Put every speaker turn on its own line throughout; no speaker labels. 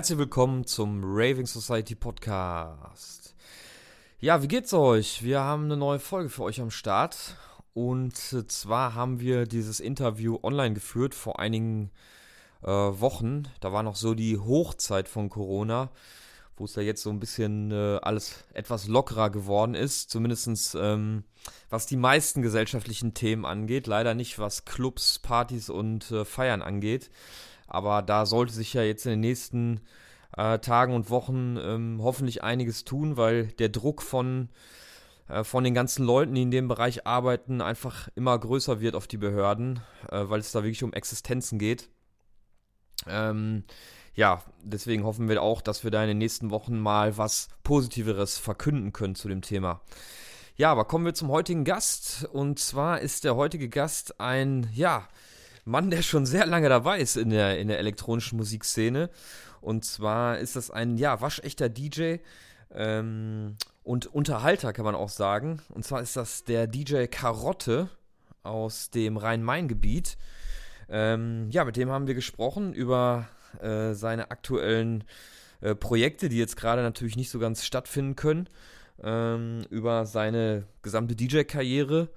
Herzlich willkommen zum Raving Society Podcast. Ja, wie geht's euch? Wir haben eine neue Folge für euch am Start. Und zwar haben wir dieses Interview online geführt vor einigen äh, Wochen. Da war noch so die Hochzeit von Corona, wo es da jetzt so ein bisschen äh, alles etwas lockerer geworden ist. Zumindest ähm, was die meisten gesellschaftlichen Themen angeht. Leider nicht was Clubs, Partys und äh, Feiern angeht. Aber da sollte sich ja jetzt in den nächsten äh, Tagen und Wochen ähm, hoffentlich einiges tun, weil der Druck von, äh, von den ganzen Leuten, die in dem Bereich arbeiten, einfach immer größer wird auf die Behörden, äh, weil es da wirklich um Existenzen geht. Ähm, ja, deswegen hoffen wir auch, dass wir da in den nächsten Wochen mal was Positiveres verkünden können zu dem Thema. Ja, aber kommen wir zum heutigen Gast. Und zwar ist der heutige Gast ein, ja, Mann, der schon sehr lange dabei ist in der, in der elektronischen Musikszene. Und zwar ist das ein, ja, waschechter DJ ähm, und Unterhalter, kann man auch sagen. Und zwar ist das der DJ Karotte aus dem Rhein-Main-Gebiet. Ähm, ja, mit dem haben wir gesprochen über äh, seine aktuellen äh, Projekte, die jetzt gerade natürlich nicht so ganz stattfinden können, ähm, über seine gesamte DJ-Karriere,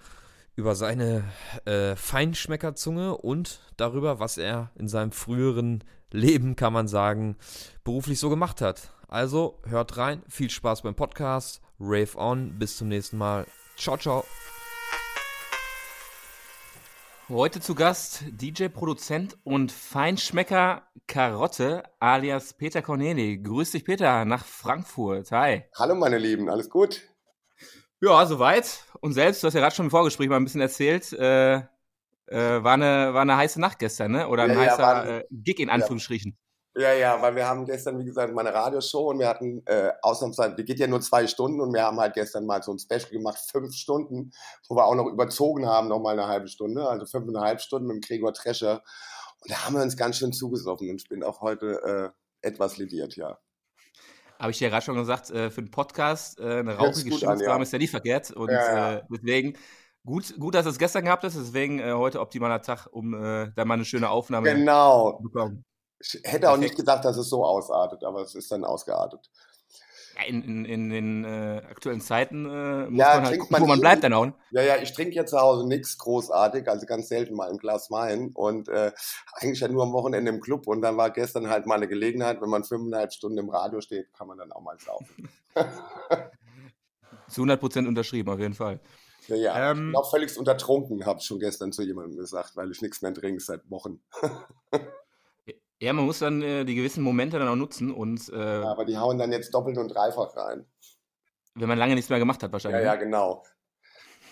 über seine äh, Feinschmeckerzunge und darüber, was er in seinem früheren Leben, kann man sagen, beruflich so gemacht hat. Also hört rein, viel Spaß beim Podcast, Rave on, bis zum nächsten Mal. Ciao, ciao. Heute zu Gast DJ, Produzent und Feinschmecker Karotte alias Peter Corneli. Grüß dich, Peter, nach Frankfurt. Hi.
Hallo, meine Lieben, alles gut?
Ja, soweit. Und selbst, du hast ja gerade schon im Vorgespräch mal ein bisschen erzählt, äh, äh, war, eine, war eine heiße Nacht gestern, ne? Oder ein ja, heißer ja, äh, Gig in Anführungsstrichen.
Ja, ja, weil wir haben gestern, wie gesagt, meine Radioshow und wir hatten äh, ausnahmsweise, die geht ja nur zwei Stunden und wir haben halt gestern mal so ein Special gemacht, fünf Stunden, wo wir auch noch überzogen haben, noch mal eine halbe Stunde, also fünfeinhalb Stunden mit dem Gregor Trescher. Und da haben wir uns ganz schön zugesoffen und ich bin auch heute äh, etwas lidiert, ja.
Habe ich dir ja gerade schon gesagt, äh, für den Podcast äh, eine rauchige Stimmungsrahmen ja. ist ja nie verkehrt und ja, ja. Äh, deswegen Gut, gut, dass es gestern gehabt ist, deswegen heute optimaler Tag, um da mal eine schöne Aufnahme
genau. zu bekommen. Ich hätte auch nicht gedacht, dass es so ausartet, aber es ist dann ausgeartet.
In, in, den äh, aktuellen Zeiten äh, muss ja, man halt gucken, man wo man bleibt dann auch. Ne?
Ja, ja, ich trinke ja zu Hause nichts großartig, also ganz selten mal ein Glas Wein und äh, eigentlich ja nur am Wochenende im Club und dann war gestern halt mal eine Gelegenheit, wenn man fünfeinhalb Stunden im Radio steht, kann man dann auch mal saufen.
zu 100 Prozent unterschrieben, auf jeden Fall.
Ja, ja. Ähm, ich bin auch völlig untertrunken, habe ich schon gestern zu jemandem gesagt, weil ich nichts mehr trinke seit Wochen.
Ja, man muss dann äh, die gewissen Momente dann auch nutzen und.
Äh, ja, aber die hauen dann jetzt doppelt und dreifach rein.
Wenn man lange nichts mehr gemacht hat, wahrscheinlich.
Ja, ja, ne? genau.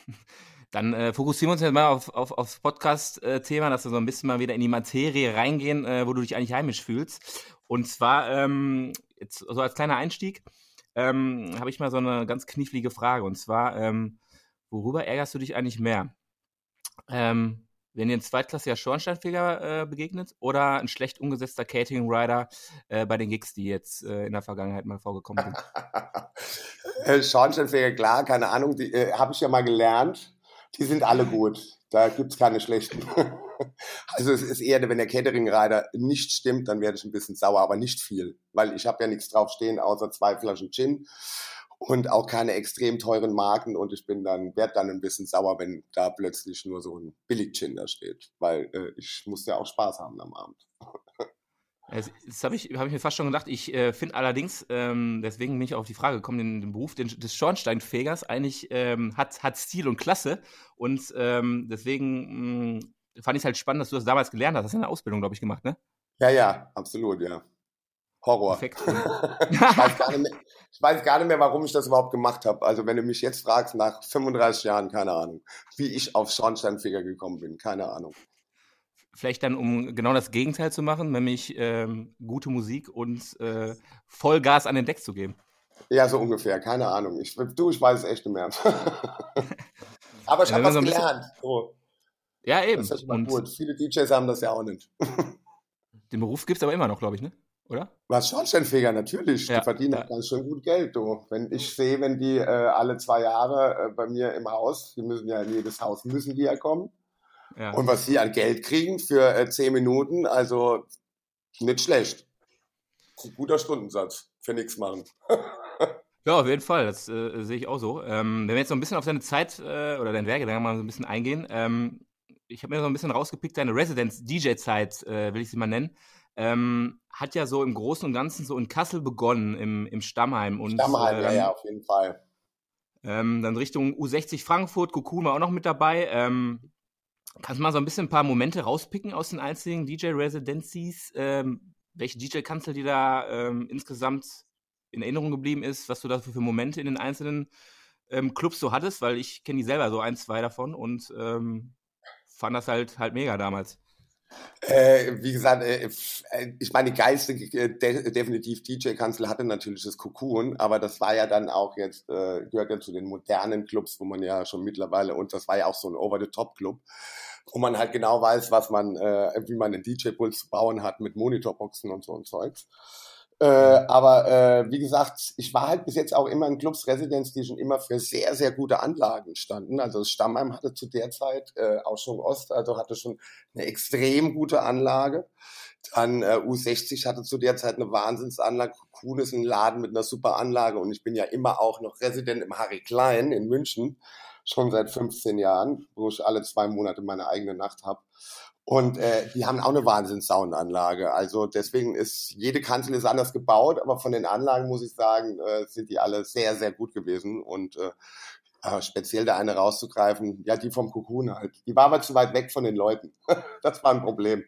Dann äh, fokussieren wir uns jetzt mal auf, auf, aufs Podcast-Thema, dass wir so ein bisschen mal wieder in die Materie reingehen, äh, wo du dich eigentlich heimisch fühlst. Und zwar, ähm, jetzt so als kleiner Einstieg, ähm, habe ich mal so eine ganz knifflige Frage. Und zwar, ähm, worüber ärgerst du dich eigentlich mehr? Ähm, wenn ihr ein zweitklassiger Schornsteinfeger äh, begegnet oder ein schlecht umgesetzter Catering-Rider äh, bei den Gigs, die jetzt äh, in der Vergangenheit mal vorgekommen sind?
Äh, Schornsteinfeger, klar, keine Ahnung, die äh, habe ich ja mal gelernt. Die sind alle gut. Da gibt es keine schlechten. also es ist eher, wenn der Catering-Rider nicht stimmt, dann werde ich ein bisschen sauer, aber nicht viel. Weil ich habe ja nichts drauf stehen, außer zwei Flaschen Gin und auch keine extrem teuren Marken und ich bin dann werde dann ein bisschen sauer, wenn da plötzlich nur so ein Billig-Gin da steht, weil äh, ich muss ja auch Spaß haben am Abend.
Das habe ich, hab ich mir fast schon gedacht. Ich äh, finde allerdings, ähm, deswegen bin ich auf die Frage gekommen, den, den Beruf den, des Schornsteinfegers eigentlich ähm, hat, hat Stil und Klasse. Und ähm, deswegen mh, mm, fand ich es halt spannend, dass du das damals gelernt hast. Das hast du eine Ausbildung, glaube ich, gemacht, ne?
Ja, ja, absolut, ja. Horror. Perfekt. ich, weiß gar nicht mehr, ich weiß gar nicht mehr, warum ich das überhaupt gemacht habe. Also wenn du mich jetzt fragst, nach 35 Jahren, keine Ahnung, wie ich auf Schornsteinfeger gekommen bin, keine Ahnung.
Vielleicht dann, um genau das Gegenteil zu machen, nämlich ähm, gute Musik und äh, Vollgas an den Deck zu geben.
Ja, so ungefähr, keine Ahnung. Ich, du, ich weiß es echt nicht mehr. Aber ich habe was gelernt. So.
Ja, eben.
Das ist ja gut. Viele DJs haben das ja auch nicht.
Den Beruf gibt es aber immer noch, glaube ich, ne? Oder?
Was Schornsteinfeger, natürlich. Ja, die verdienen ja. ganz schön gut Geld. Du. Wenn ich sehe, wenn die äh, alle zwei Jahre äh, bei mir im Haus, die müssen ja in jedes Haus müssen die ja kommen. Ja. Und was sie an Geld kriegen für äh, zehn Minuten, also nicht schlecht. Guter Stundensatz für nichts machen.
Ja, auf jeden Fall, das äh, sehe ich auch so. Ähm, wenn wir jetzt so ein bisschen auf deine Zeit äh, oder dein Werdegang mal so ein bisschen eingehen, ähm, ich habe mir so ein bisschen rausgepickt, deine Residence-DJ-Zeit, äh, will ich sie mal nennen, ähm, hat ja so im Großen und Ganzen so in Kassel begonnen, im, im Stammheim. Und,
Stammheim, ja, ja, auf jeden Fall.
Ähm, dann Richtung U60 Frankfurt, Cocoon war auch noch mit dabei. Ähm, kannst du mal so ein bisschen ein paar Momente rauspicken aus den einzelnen DJ-Residencies? Ähm, welche DJ-Kanzel die da ähm, insgesamt in Erinnerung geblieben ist, was du da für Momente in den einzelnen ähm, Clubs so hattest, weil ich kenne die selber so ein, zwei davon und ähm, fand das halt halt mega damals.
Äh, wie gesagt, äh, äh ich meine, geilste äh, de definitiv DJ-Kanzel hatte natürlich das Cocoon, aber das war ja dann auch jetzt, äh, gehört ja zu den modernen Clubs, wo man ja schon mittlerweile, und das war ja auch so ein Over-the-Top-Club, wo man halt genau weiß, was man, äh, wie man einen DJ-Puls zu bauen hat mit Monitorboxen und so und Zeugs. Äh, aber äh, wie gesagt, ich war halt bis jetzt auch immer in Clubs Residenz, die schon immer für sehr, sehr gute Anlagen standen. Also Stammheim hatte zu der Zeit äh, auch schon Ost, also hatte schon eine extrem gute Anlage. Dann äh, U60 hatte zu der Zeit eine Wahnsinnsanlage. Kuhn ist ein Laden mit einer super Anlage und ich bin ja immer auch noch Resident im Harry Klein in München, schon seit 15 Jahren, wo ich alle zwei Monate meine eigene Nacht habe. Und äh, die haben auch eine Wahnsinns-Soundanlage. Also deswegen ist jede Kanzel ist anders gebaut, aber von den Anlagen muss ich sagen, äh, sind die alle sehr, sehr gut gewesen. Und äh, äh, speziell da eine rauszugreifen, ja, die vom Cocoon halt. Die war aber zu weit weg von den Leuten. das war ein Problem.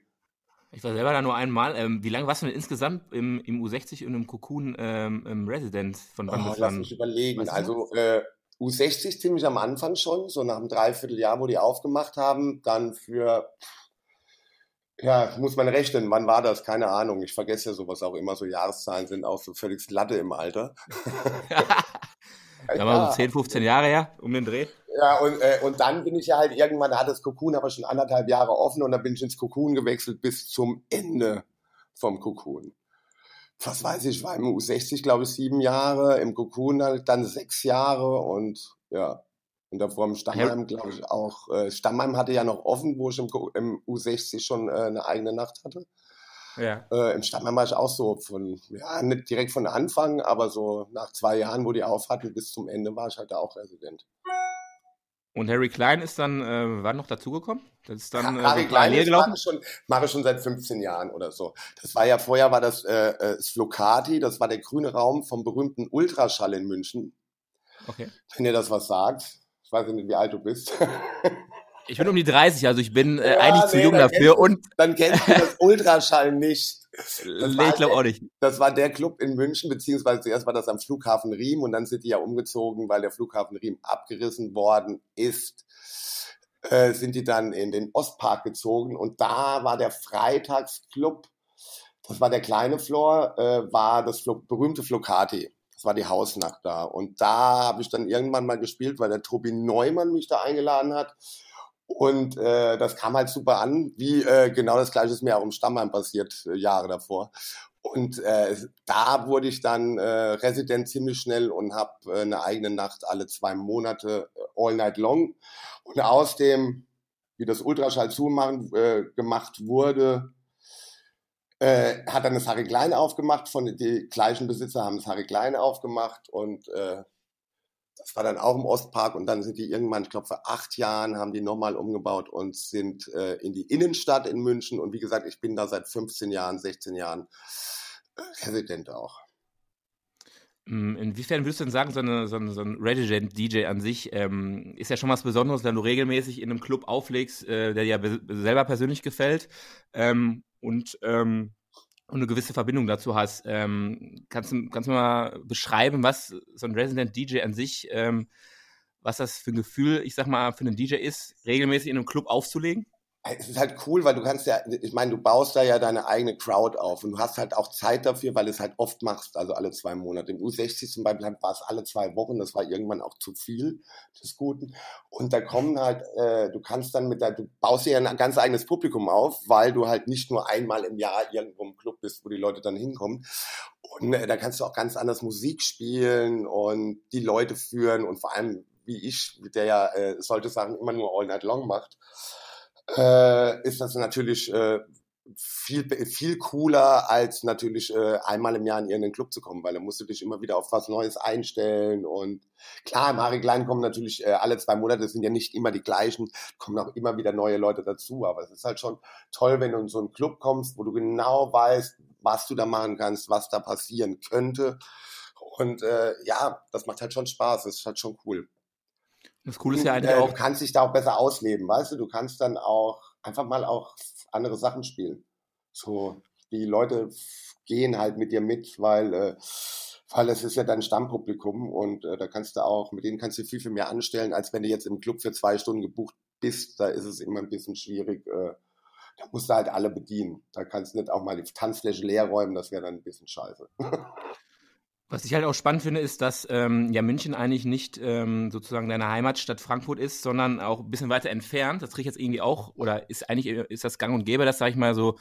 Ich war selber da nur einmal. Ähm, wie lange warst du denn insgesamt im, im U60 und im Cocoon ähm, im Resident?
Von wann oh, bis wann? Lass mich überlegen. Also äh, U60 ziemlich am Anfang schon, so nach einem Dreivierteljahr, wo die aufgemacht haben. Dann für ja, muss man rechnen. Wann war das? Keine Ahnung. Ich vergesse ja sowas auch immer. So Jahreszahlen sind auch so völlig Latte im Alter.
Ja. war so 10, 15 Jahre her um den Dreh.
Ja, und, äh, und dann bin ich ja halt irgendwann, da hat das Cocoon aber schon anderthalb Jahre offen und dann bin ich ins Cocoon gewechselt bis zum Ende vom Cocoon. Was weiß ich, war im U60, glaube ich, sieben Jahre, im Cocoon halt dann sechs Jahre und ja, und davor im Stammheim, glaube ich, auch. Äh, Stammheim hatte ja noch offen, wo ich im, im U60 schon äh, eine eigene Nacht hatte. Ja. Äh, Im Stammheim war ich auch so von, ja, nicht direkt von Anfang, aber so nach zwei Jahren, wo die auf hatten, bis zum Ende war ich halt da auch Resident.
Und Harry Klein ist dann, äh, wann noch dazugekommen? Das ist dann
äh, Harry Klein ist? Mache schon, mache schon seit 15 Jahren oder so. Das war ja vorher war das äh, äh Slokati, das war der grüne Raum vom berühmten Ultraschall in München. Okay. Wenn ihr das was sagt weiß nicht, wie alt du bist.
Ich bin um die 30, also ich bin äh, ja, eigentlich nee, zu jung dafür.
Du,
und
dann kennst du das Ultraschall nicht.
Das nee, ich glaube auch nicht.
Das war der Club in München, beziehungsweise zuerst war das am Flughafen Riem und dann sind die ja umgezogen, weil der Flughafen Riem abgerissen worden ist. Äh, sind die dann in den Ostpark gezogen und da war der Freitagsclub, das war der kleine Floor, äh, war das Flo berühmte Flocati. Das war die Hausnacht da. Und da habe ich dann irgendwann mal gespielt, weil der Tobi Neumann mich da eingeladen hat. Und äh, das kam halt super an, wie äh, genau das gleiche ist mir auch im Stammheim passiert, äh, Jahre davor. Und äh, da wurde ich dann äh, Resident ziemlich schnell und habe äh, eine eigene Nacht alle zwei Monate, äh, all night long. Und aus dem, wie das Ultraschall zumachen äh, gemacht wurde, äh, hat dann das Harry Klein aufgemacht, von die gleichen Besitzer haben das Harry Klein aufgemacht und äh, das war dann auch im Ostpark und dann sind die irgendwann, ich glaube vor acht Jahren, haben die nochmal umgebaut und sind äh, in die Innenstadt in München und wie gesagt, ich bin da seit 15 Jahren, 16 Jahren äh, Resident auch.
Mm, inwiefern würdest du denn sagen, so, eine, so, ein, so ein Resident-DJ an sich ähm, ist ja schon was Besonderes, wenn du regelmäßig in einem Club auflegst, äh, der dir selber persönlich gefällt ähm, und, ähm, und eine gewisse Verbindung dazu hast. Ähm, kannst, du, kannst du mal beschreiben, was so ein Resident DJ an sich, ähm, was das für ein Gefühl, ich sag mal, für einen DJ ist, regelmäßig in einem Club aufzulegen?
Es ist halt cool, weil du kannst ja, ich meine, du baust da ja deine eigene Crowd auf und du hast halt auch Zeit dafür, weil du es halt oft machst, also alle zwei Monate. Im U60 zum Beispiel war es alle zwei Wochen, das war irgendwann auch zu viel des Guten. Und da kommen halt, äh, du kannst dann mit der, du baust ja ein ganz eigenes Publikum auf, weil du halt nicht nur einmal im Jahr irgendwo im Club bist, wo die Leute dann hinkommen. Und äh, da kannst du auch ganz anders Musik spielen und die Leute führen und vor allem wie ich, der ja äh, solche Sachen immer nur all night long macht äh, ist das natürlich äh, viel, viel cooler, als natürlich äh, einmal im Jahr in irgendeinen Club zu kommen, weil da musst du dich immer wieder auf was Neues einstellen. Und klar, im Harry Klein kommen natürlich äh, alle zwei Monate, sind ja nicht immer die gleichen, kommen auch immer wieder neue Leute dazu. Aber es ist halt schon toll, wenn du in so einen Club kommst, wo du genau weißt, was du da machen kannst, was da passieren könnte. Und äh, ja, das macht halt schon Spaß, das ist halt schon cool.
Das Coole ist ja eigentlich äh, auch.
Du kannst dich da auch besser ausleben, weißt du? Du kannst dann auch einfach mal auch andere Sachen spielen. So, die Leute gehen halt mit dir mit, weil, äh, weil es ist ja dein Stammpublikum und äh, da kannst du auch, mit denen kannst du viel, viel mehr anstellen, als wenn du jetzt im Club für zwei Stunden gebucht bist. Da ist es immer ein bisschen schwierig. Äh, da musst du halt alle bedienen. Da kannst du nicht auch mal die Tanzfläche leer räumen, das wäre dann ein bisschen scheiße.
Was ich halt auch spannend finde, ist, dass ähm, ja München eigentlich nicht ähm, sozusagen deine Heimatstadt Frankfurt ist, sondern auch ein bisschen weiter entfernt. Das kriege ich jetzt irgendwie auch, oder ist eigentlich ist das gang und gäbe, dass, sag ich mal, so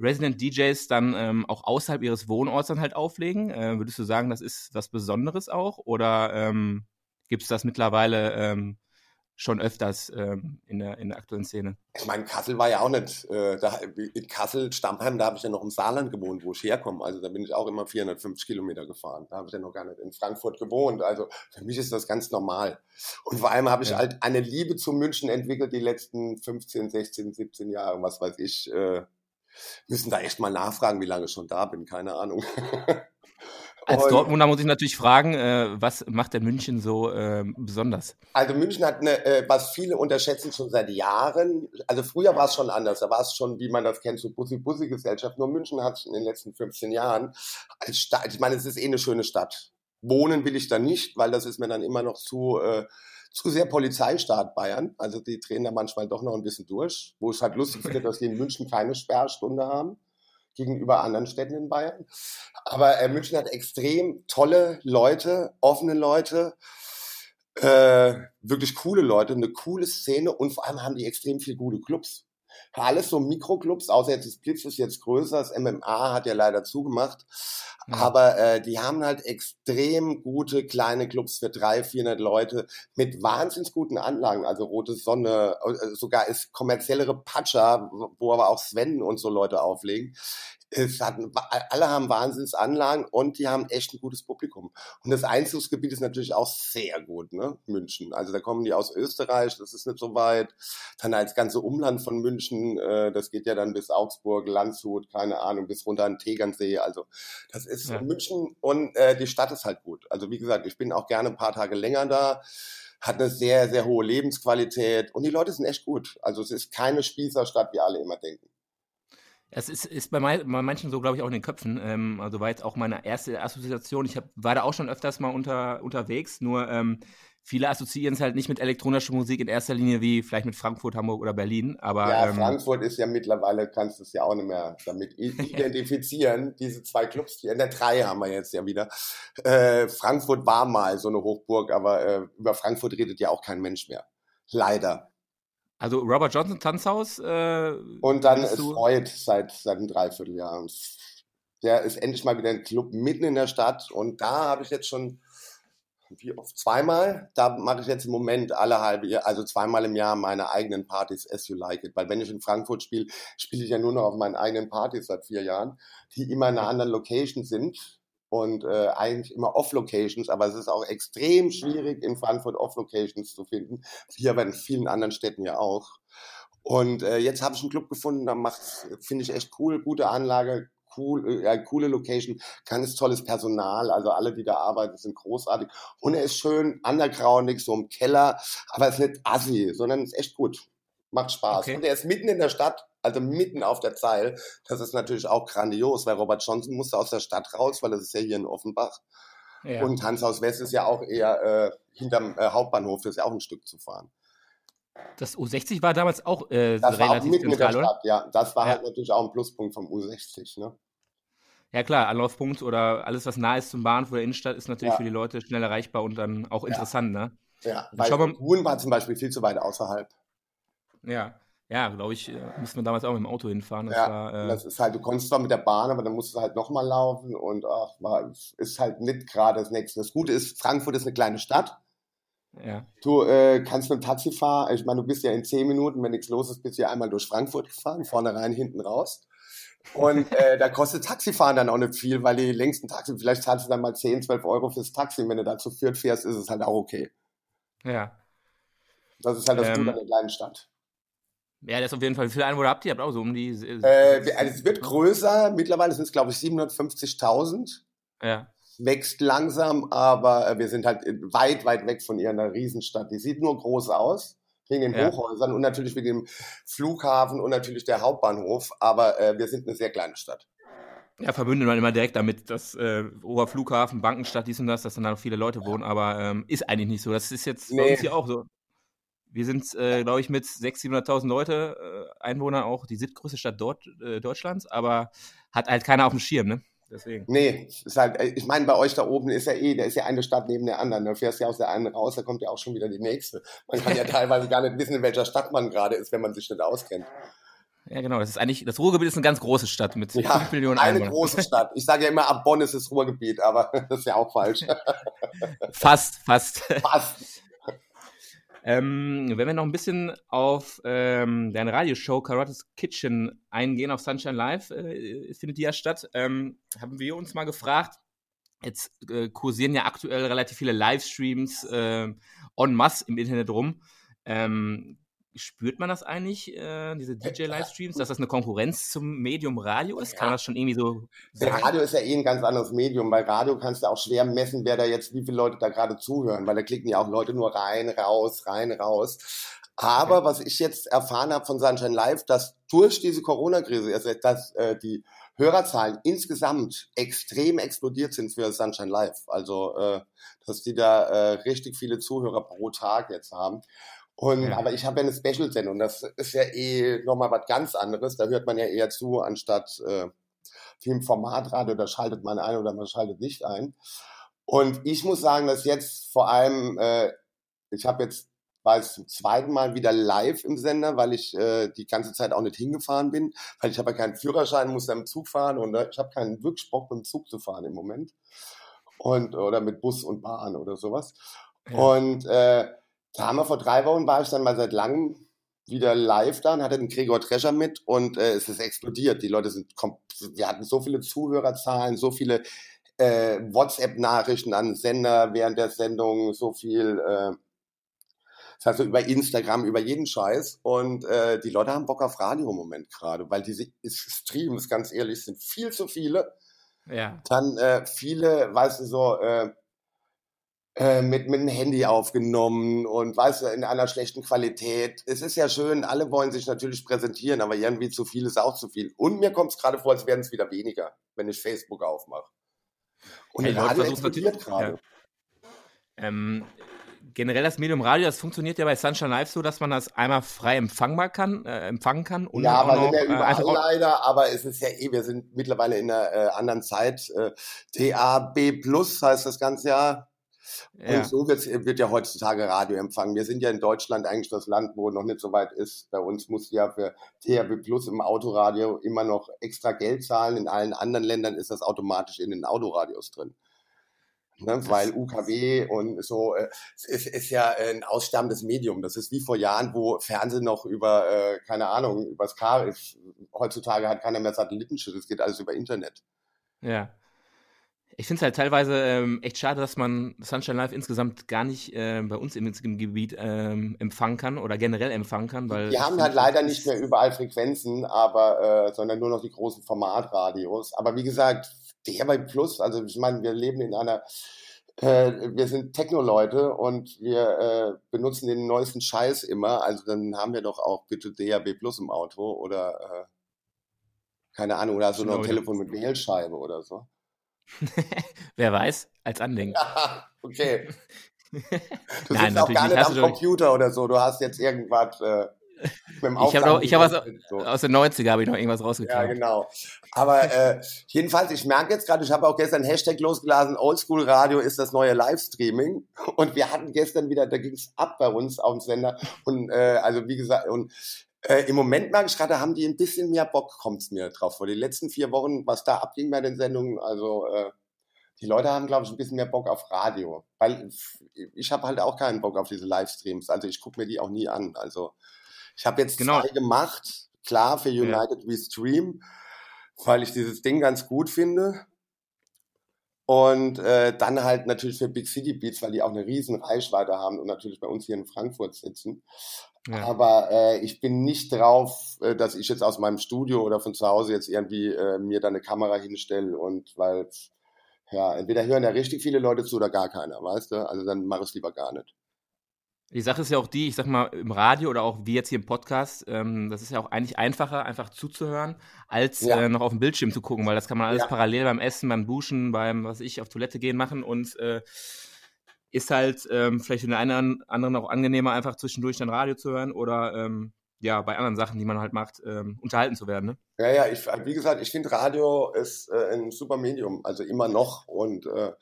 Resident DJs dann ähm, auch außerhalb ihres Wohnorts dann halt auflegen. Äh, würdest du sagen, das ist was Besonderes auch? Oder ähm, gibt es das mittlerweile ähm, schon öfters ähm, in, der, in der aktuellen Szene.
Ich meine, Kassel war ja auch nicht, äh, da, in Kassel, Stammheim, da habe ich ja noch im Saarland gewohnt, wo ich herkomme. Also da bin ich auch immer 450 Kilometer gefahren. Da habe ich ja noch gar nicht in Frankfurt gewohnt. Also für mich ist das ganz normal. Und vor allem habe ich ja. halt eine Liebe zu München entwickelt, die letzten 15, 16, 17 Jahre, was weiß ich. Äh, müssen da echt mal nachfragen, wie lange ich schon da bin, keine Ahnung.
Als Dortmunder muss ich natürlich fragen, äh, was macht der München so äh, besonders?
Also München hat eine, äh, was viele unterschätzen schon seit Jahren. Also früher war es schon anders. Da war es schon, wie man das kennt, so Bussi-Bussi-Gesellschaft. Nur München hat in den letzten 15 Jahren als Stadt, ich meine, es ist eh eine schöne Stadt. Wohnen will ich da nicht, weil das ist mir dann immer noch zu, äh, zu sehr Polizeistaat Bayern. Also die drehen da manchmal doch noch ein bisschen durch. Wo ich halt lustig finde, dass die in München keine Sperrstunde haben gegenüber anderen Städten in Bayern. Aber äh, München hat extrem tolle Leute, offene Leute, äh, wirklich coole Leute, eine coole Szene und vor allem haben die extrem viele gute Clubs. Alles so Mikroclubs, außer jetzt das Blitz ist jetzt größer, das MMA hat ja leider zugemacht. Ja. Aber äh, die haben halt extrem gute kleine Clubs für drei, 400 Leute mit wahnsinnig guten Anlagen. Also Rote Sonne, äh, sogar ist kommerziellere Patscha, wo aber auch Sven und so Leute auflegen es hatten, alle haben Wahnsinnsanlagen und die haben echt ein gutes Publikum. Und das Einzugsgebiet ist natürlich auch sehr gut, ne? München. Also da kommen die aus Österreich, das ist nicht so weit. Dann als ganze Umland von München, äh, das geht ja dann bis Augsburg, Landshut, keine Ahnung, bis runter an Tegernsee. Also das ist ja. München und äh, die Stadt ist halt gut. Also wie gesagt, ich bin auch gerne ein paar Tage länger da hat eine sehr, sehr hohe Lebensqualität und die Leute sind echt gut. Also es ist keine Spießerstadt, wie alle immer denken.
Es ist, ist bei, mein, bei, manchen so, glaube ich, auch in den Köpfen. Ähm, also war jetzt auch meine erste Assoziation. Ich hab, war da auch schon öfters mal unter, unterwegs, nur ähm, viele assoziieren es halt nicht mit elektronischer Musik in erster Linie wie vielleicht mit Frankfurt, Hamburg oder Berlin. Aber,
ja, ähm, Frankfurt ist ja mittlerweile, kannst du es ja auch nicht mehr damit identifizieren. Diese zwei Clubs, die in der drei haben wir jetzt ja wieder. Äh, Frankfurt war mal so eine Hochburg, aber äh, über Frankfurt redet ja auch kein Mensch mehr. Leider.
Also Robert Johnson Tanzhaus. Äh,
und dann ist Freud seit, seit einem Dreivierteljahr. Der ist endlich mal wieder ein Club mitten in der Stadt und da habe ich jetzt schon wie oft zweimal. Da mache ich jetzt im Moment alle halbe Jahr, also zweimal im Jahr meine eigenen Partys as you like it. Weil wenn ich in Frankfurt spiele, spiele ich ja nur noch auf meinen eigenen Partys seit vier Jahren, die immer in einer anderen Location sind und äh, eigentlich immer Off-Locations, aber es ist auch extrem schwierig in Frankfurt Off-Locations zu finden, wie aber in vielen anderen Städten ja auch. Und äh, jetzt habe ich einen Club gefunden, da macht finde ich echt cool, gute Anlage, cool, äh, coole Location, ganz tolles Personal, also alle, die da arbeiten, sind großartig. Und er ist schön undergroundig, so im Keller, aber es ist nicht assi, sondern es ist echt gut. Macht Spaß. Okay. Und er ist mitten in der Stadt, also mitten auf der Zeil. Das ist natürlich auch grandios, weil Robert Johnson musste aus der Stadt raus, weil das ist ja hier in Offenbach. Ja. Und Hanshaus West ist ja auch eher äh, hinterm äh, Hauptbahnhof, das ist ja auch ein Stück zu fahren.
Das U60 war damals auch
äh, das relativ war auch mitten zentral, in der Stadt, oder? Ja, das war ja. halt natürlich auch ein Pluspunkt vom U60, ne?
Ja klar, Anlaufpunkt oder alles, was nah ist zum Bahnhof oder Innenstadt, ist natürlich ja. für die Leute schnell erreichbar und dann auch interessant,
ja.
ne?
Ja, weil Huhn war zum Beispiel viel zu weit außerhalb.
Ja, ja, glaube ich, äh, mussten wir damals auch mit dem Auto hinfahren.
Das ja, war, äh, das ist halt, du konntest zwar mit der Bahn, aber dann musst du halt nochmal laufen und ach, war, ist halt nicht gerade das Nächste. Das Gute ist, Frankfurt ist eine kleine Stadt.
Ja.
Du äh, kannst mit dem Taxi fahren, ich meine, du bist ja in zehn Minuten, wenn nichts los ist, bist du ja einmal durch Frankfurt gefahren, vorne rein, hinten raus. Und äh, da kostet Taxifahren dann auch nicht viel, weil die längsten Taxi, vielleicht zahlst du dann mal 10, 12 Euro fürs Taxi. Wenn du dazu führt fährst, ist es halt auch okay.
Ja.
Das ist halt das ähm, Gute an der kleinen Stadt.
Ja, das ist auf jeden Fall. Wie viele Einwohner habt ihr? Habt auch so um die.
Äh, also es wird größer. Mittlerweile sind es, glaube ich, 750.000.
Ja.
Wächst langsam, aber äh, wir sind halt weit, weit weg von ihrer Riesenstadt. Die sieht nur groß aus wegen den ja. Hochhäusern und natürlich wegen dem Flughafen und natürlich der Hauptbahnhof, aber äh, wir sind eine sehr kleine Stadt.
Ja, verbündet man immer direkt damit, dass äh, Oberflughafen, Bankenstadt, dies und das, dass dann da noch viele Leute wohnen, aber ähm, ist eigentlich nicht so. Das ist jetzt nee. bei uns hier auch so. Wir sind, äh, glaube ich, mit 600.000, 700.000 Leute äh, Einwohner auch die siebtgrößte Stadt dort, äh, Deutschlands, aber hat halt keiner auf dem Schirm, ne?
Deswegen. Nee, ist halt, äh, ich meine, bei euch da oben ist ja eh, da ist ja eine Stadt neben der anderen. Da fährst ja aus der einen raus, da kommt ja auch schon wieder die nächste. Man kann ja teilweise gar nicht wissen, in welcher Stadt man gerade ist, wenn man sich nicht auskennt.
Ja, genau. Das ist eigentlich, das Ruhrgebiet ist eine ganz große Stadt mit
ja, 5 Millionen Einwohnern. Eine große Stadt. Ich sage ja immer, ab Bonn ist das Ruhrgebiet, aber das ist ja auch falsch.
fast, fast. Fast. Ähm, wenn wir noch ein bisschen auf ähm, deine Radioshow Karottes Kitchen eingehen, auf Sunshine Live, äh, findet die ja statt, ähm, haben wir uns mal gefragt, jetzt äh, kursieren ja aktuell relativ viele Livestreams äh, en masse im Internet rum. Ähm, spürt man das eigentlich, äh, diese DJ-Livestreams, dass das eine Konkurrenz zum Medium Radio ist? Kann man das schon irgendwie so
sagen? Radio ist ja eh ein ganz anderes Medium. Bei Radio kannst du auch schwer messen, wer da jetzt, wie viele Leute da gerade zuhören, weil da klicken ja auch Leute nur rein, raus, rein, raus. Aber okay. was ich jetzt erfahren habe von Sunshine Live, dass durch diese Corona-Krise, also dass äh, die Hörerzahlen insgesamt extrem explodiert sind für Sunshine Live. Also, äh, dass die da äh, richtig viele Zuhörer pro Tag jetzt haben. Und, ja. aber ich habe ja eine Special-Sendung. Das ist ja eh nochmal was ganz anderes. Da hört man ja eher zu, anstatt äh, im Formatradio, da schaltet man ein oder man schaltet nicht ein. Und ich muss sagen, dass jetzt vor allem, äh, ich habe jetzt, war es zum zweiten Mal wieder live im Sender, weil ich äh, die ganze Zeit auch nicht hingefahren bin, weil ich habe ja keinen Führerschein, muss dann im Zug fahren und äh, ich habe keinen wirklich Bock, mit dem Zug zu fahren im Moment. Und, oder mit Bus und Bahn oder sowas. Ja. Und äh, da haben wir vor drei Wochen, war ich dann mal seit langem wieder live da und hatte den Gregor Drescher mit und äh, es ist explodiert. Die Leute sind, wir hatten so viele Zuhörerzahlen, so viele äh, WhatsApp-Nachrichten an Sender während der Sendung, so viel, äh, das heißt so über Instagram, über jeden Scheiß und äh, die Leute haben Bock auf Radio im Moment gerade, weil diese Streams, ganz ehrlich, sind viel zu viele.
Ja.
Dann äh, viele, weißt du, so äh, äh, mit, mit dem Handy aufgenommen und weißt du, in einer schlechten Qualität. Es ist ja schön, alle wollen sich natürlich präsentieren, aber irgendwie zu viel ist auch zu viel. Und mir kommt es gerade vor, als wären es wieder weniger, wenn ich Facebook aufmache.
Und hey, Radio explodiert gerade. Ja. Ähm, generell das Medium Radio, das funktioniert ja bei Sunshine Live so, dass man das einmal frei empfangbar kann, äh, empfangen kann.
Und ja, aber sind ja überall äh, leider, aber es ist ja eh, wir sind mittlerweile in einer äh, anderen Zeit. Äh, DAB Plus heißt das ganze Jahr. Ja. Und so wird ja heutzutage Radio empfangen. Wir sind ja in Deutschland eigentlich das Land, wo noch nicht so weit ist. Bei uns muss ja für THW Plus im Autoradio immer noch extra Geld zahlen. In allen anderen Ländern ist das automatisch in den Autoradios drin. Ne, weil UKW und so, äh, es ist, ist ja ein aussterbendes Medium. Das ist wie vor Jahren, wo Fernsehen noch über, äh, keine Ahnung, übers Kabel ist. Heutzutage hat keiner mehr Satellitenschüsse, es geht alles über Internet.
Ja. Ich finde es halt teilweise ähm, echt schade, dass man Sunshine Live insgesamt gar nicht äh, bei uns im, im Gebiet ähm, empfangen kann oder generell empfangen kann. Weil
Wir haben halt leider nicht mehr überall Frequenzen, aber äh, sondern nur noch die großen Formatradios. Aber wie gesagt, DRB Plus, also ich meine, wir leben in einer äh, wir sind Techno-Leute und wir äh, benutzen den neuesten Scheiß immer. Also dann haben wir doch auch bitte DAB Plus im Auto oder äh, keine Ahnung, oder so noch ein Telefon mit Wählscheibe oder so.
Wer weiß, als Andenken.
Ja, okay. Du Nein, sitzt auch gar nicht am Computer oder so. Du hast jetzt irgendwas äh,
mit dem Ich habe hab was so. aus den 90er habe ich noch irgendwas rausgekriegt.
Ja, genau. Aber äh, jedenfalls, ich merke jetzt gerade, ich habe auch gestern Hashtag losgelassen, Oldschool Radio ist das neue Livestreaming. Und wir hatten gestern wieder, da ging es ab bei uns auf dem Sender. Und äh, also wie gesagt, und äh, Im Moment merke ich gerade, haben die ein bisschen mehr Bock, kommt es mir drauf. Vor den letzten vier Wochen, was da abging bei den Sendungen, also äh, die Leute haben, glaube ich, ein bisschen mehr Bock auf Radio. Weil ich habe halt auch keinen Bock auf diese Livestreams. Also ich gucke mir die auch nie an. Also ich habe jetzt genau. zwei gemacht, klar, für United ja. We Stream. weil ich dieses Ding ganz gut finde. Und äh, dann halt natürlich für Big City Beats, weil die auch eine riesen Reichweite haben und natürlich bei uns hier in Frankfurt sitzen. Ja. Aber äh, ich bin nicht drauf, äh, dass ich jetzt aus meinem Studio oder von zu Hause jetzt irgendwie äh, mir da eine Kamera hinstelle und weil, ja, entweder hören ja richtig viele Leute zu oder gar keiner, weißt du? Also dann mache ich es lieber gar nicht.
Die Sache ist ja auch die, ich sag mal, im Radio oder auch wie jetzt hier im Podcast, ähm, das ist ja auch eigentlich einfacher, einfach zuzuhören, als ja. äh, noch auf dem Bildschirm zu gucken, weil das kann man alles ja. parallel beim Essen, beim Duschen, beim, was ich, auf Toilette gehen machen und äh, ist halt ähm, vielleicht für den einen oder anderen auch angenehmer, einfach zwischendurch dann Radio zu hören oder ähm, ja, bei anderen Sachen, die man halt macht, ähm, unterhalten zu werden. Ne?
Ja, ja, ich, wie gesagt, ich finde Radio ist äh, ein super Medium, also immer noch und äh,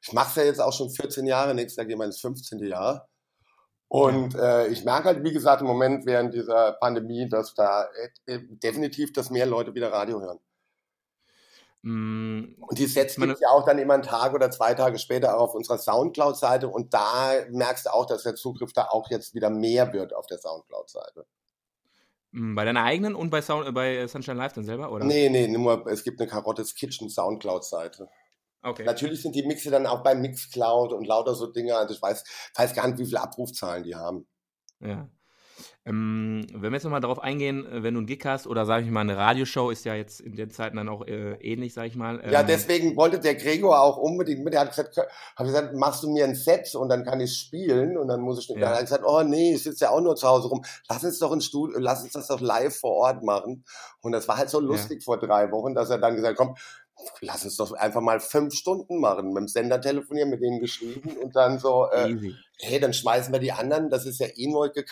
ich mache es ja jetzt auch schon 14 Jahre, nächstes Jahr gehen wir ins 15. Jahr. Und äh, ich merke halt, wie gesagt, im Moment während dieser Pandemie, dass da äh, definitiv, dass mehr Leute wieder Radio hören. Mm, und die Sets gibt ja auch dann immer einen Tag oder zwei Tage später auch auf unserer Soundcloud-Seite und da merkst du auch, dass der Zugriff da auch jetzt wieder mehr wird auf der Soundcloud-Seite.
Mm, bei deiner eigenen und bei, Sound, bei Sunshine Live dann selber, oder?
Nee, nee, nur, es gibt eine Karottes Kitchen Soundcloud-Seite. Okay. Natürlich sind die Mixe dann auch bei Mixcloud und lauter so Dinge. Also ich weiß, weiß gar nicht, wie viele Abrufzahlen die haben.
Ja. Ähm, wenn wir jetzt nochmal darauf eingehen, äh, wenn du einen Gig hast oder sage ich mal eine Radioshow, ist ja jetzt in den Zeiten dann auch äh, ähnlich, sage ich mal.
Ähm, ja, deswegen wollte der Gregor auch unbedingt mit. Er hat gesagt, hab gesagt, machst du mir ein Set und dann kann ich spielen und dann muss ich. Ja. Dann hat er gesagt, oh nee, ich sitze ja auch nur zu Hause rum. Lass uns doch ein Studio, lass uns das doch live vor Ort machen. Und das war halt so lustig ja. vor drei Wochen, dass er dann gesagt, hat, komm, lass uns doch einfach mal fünf Stunden machen, mit dem Sender telefonieren, mit denen geschrieben und dann so, äh, hey, dann schmeißen wir die anderen, das ist ja eh nur, äh,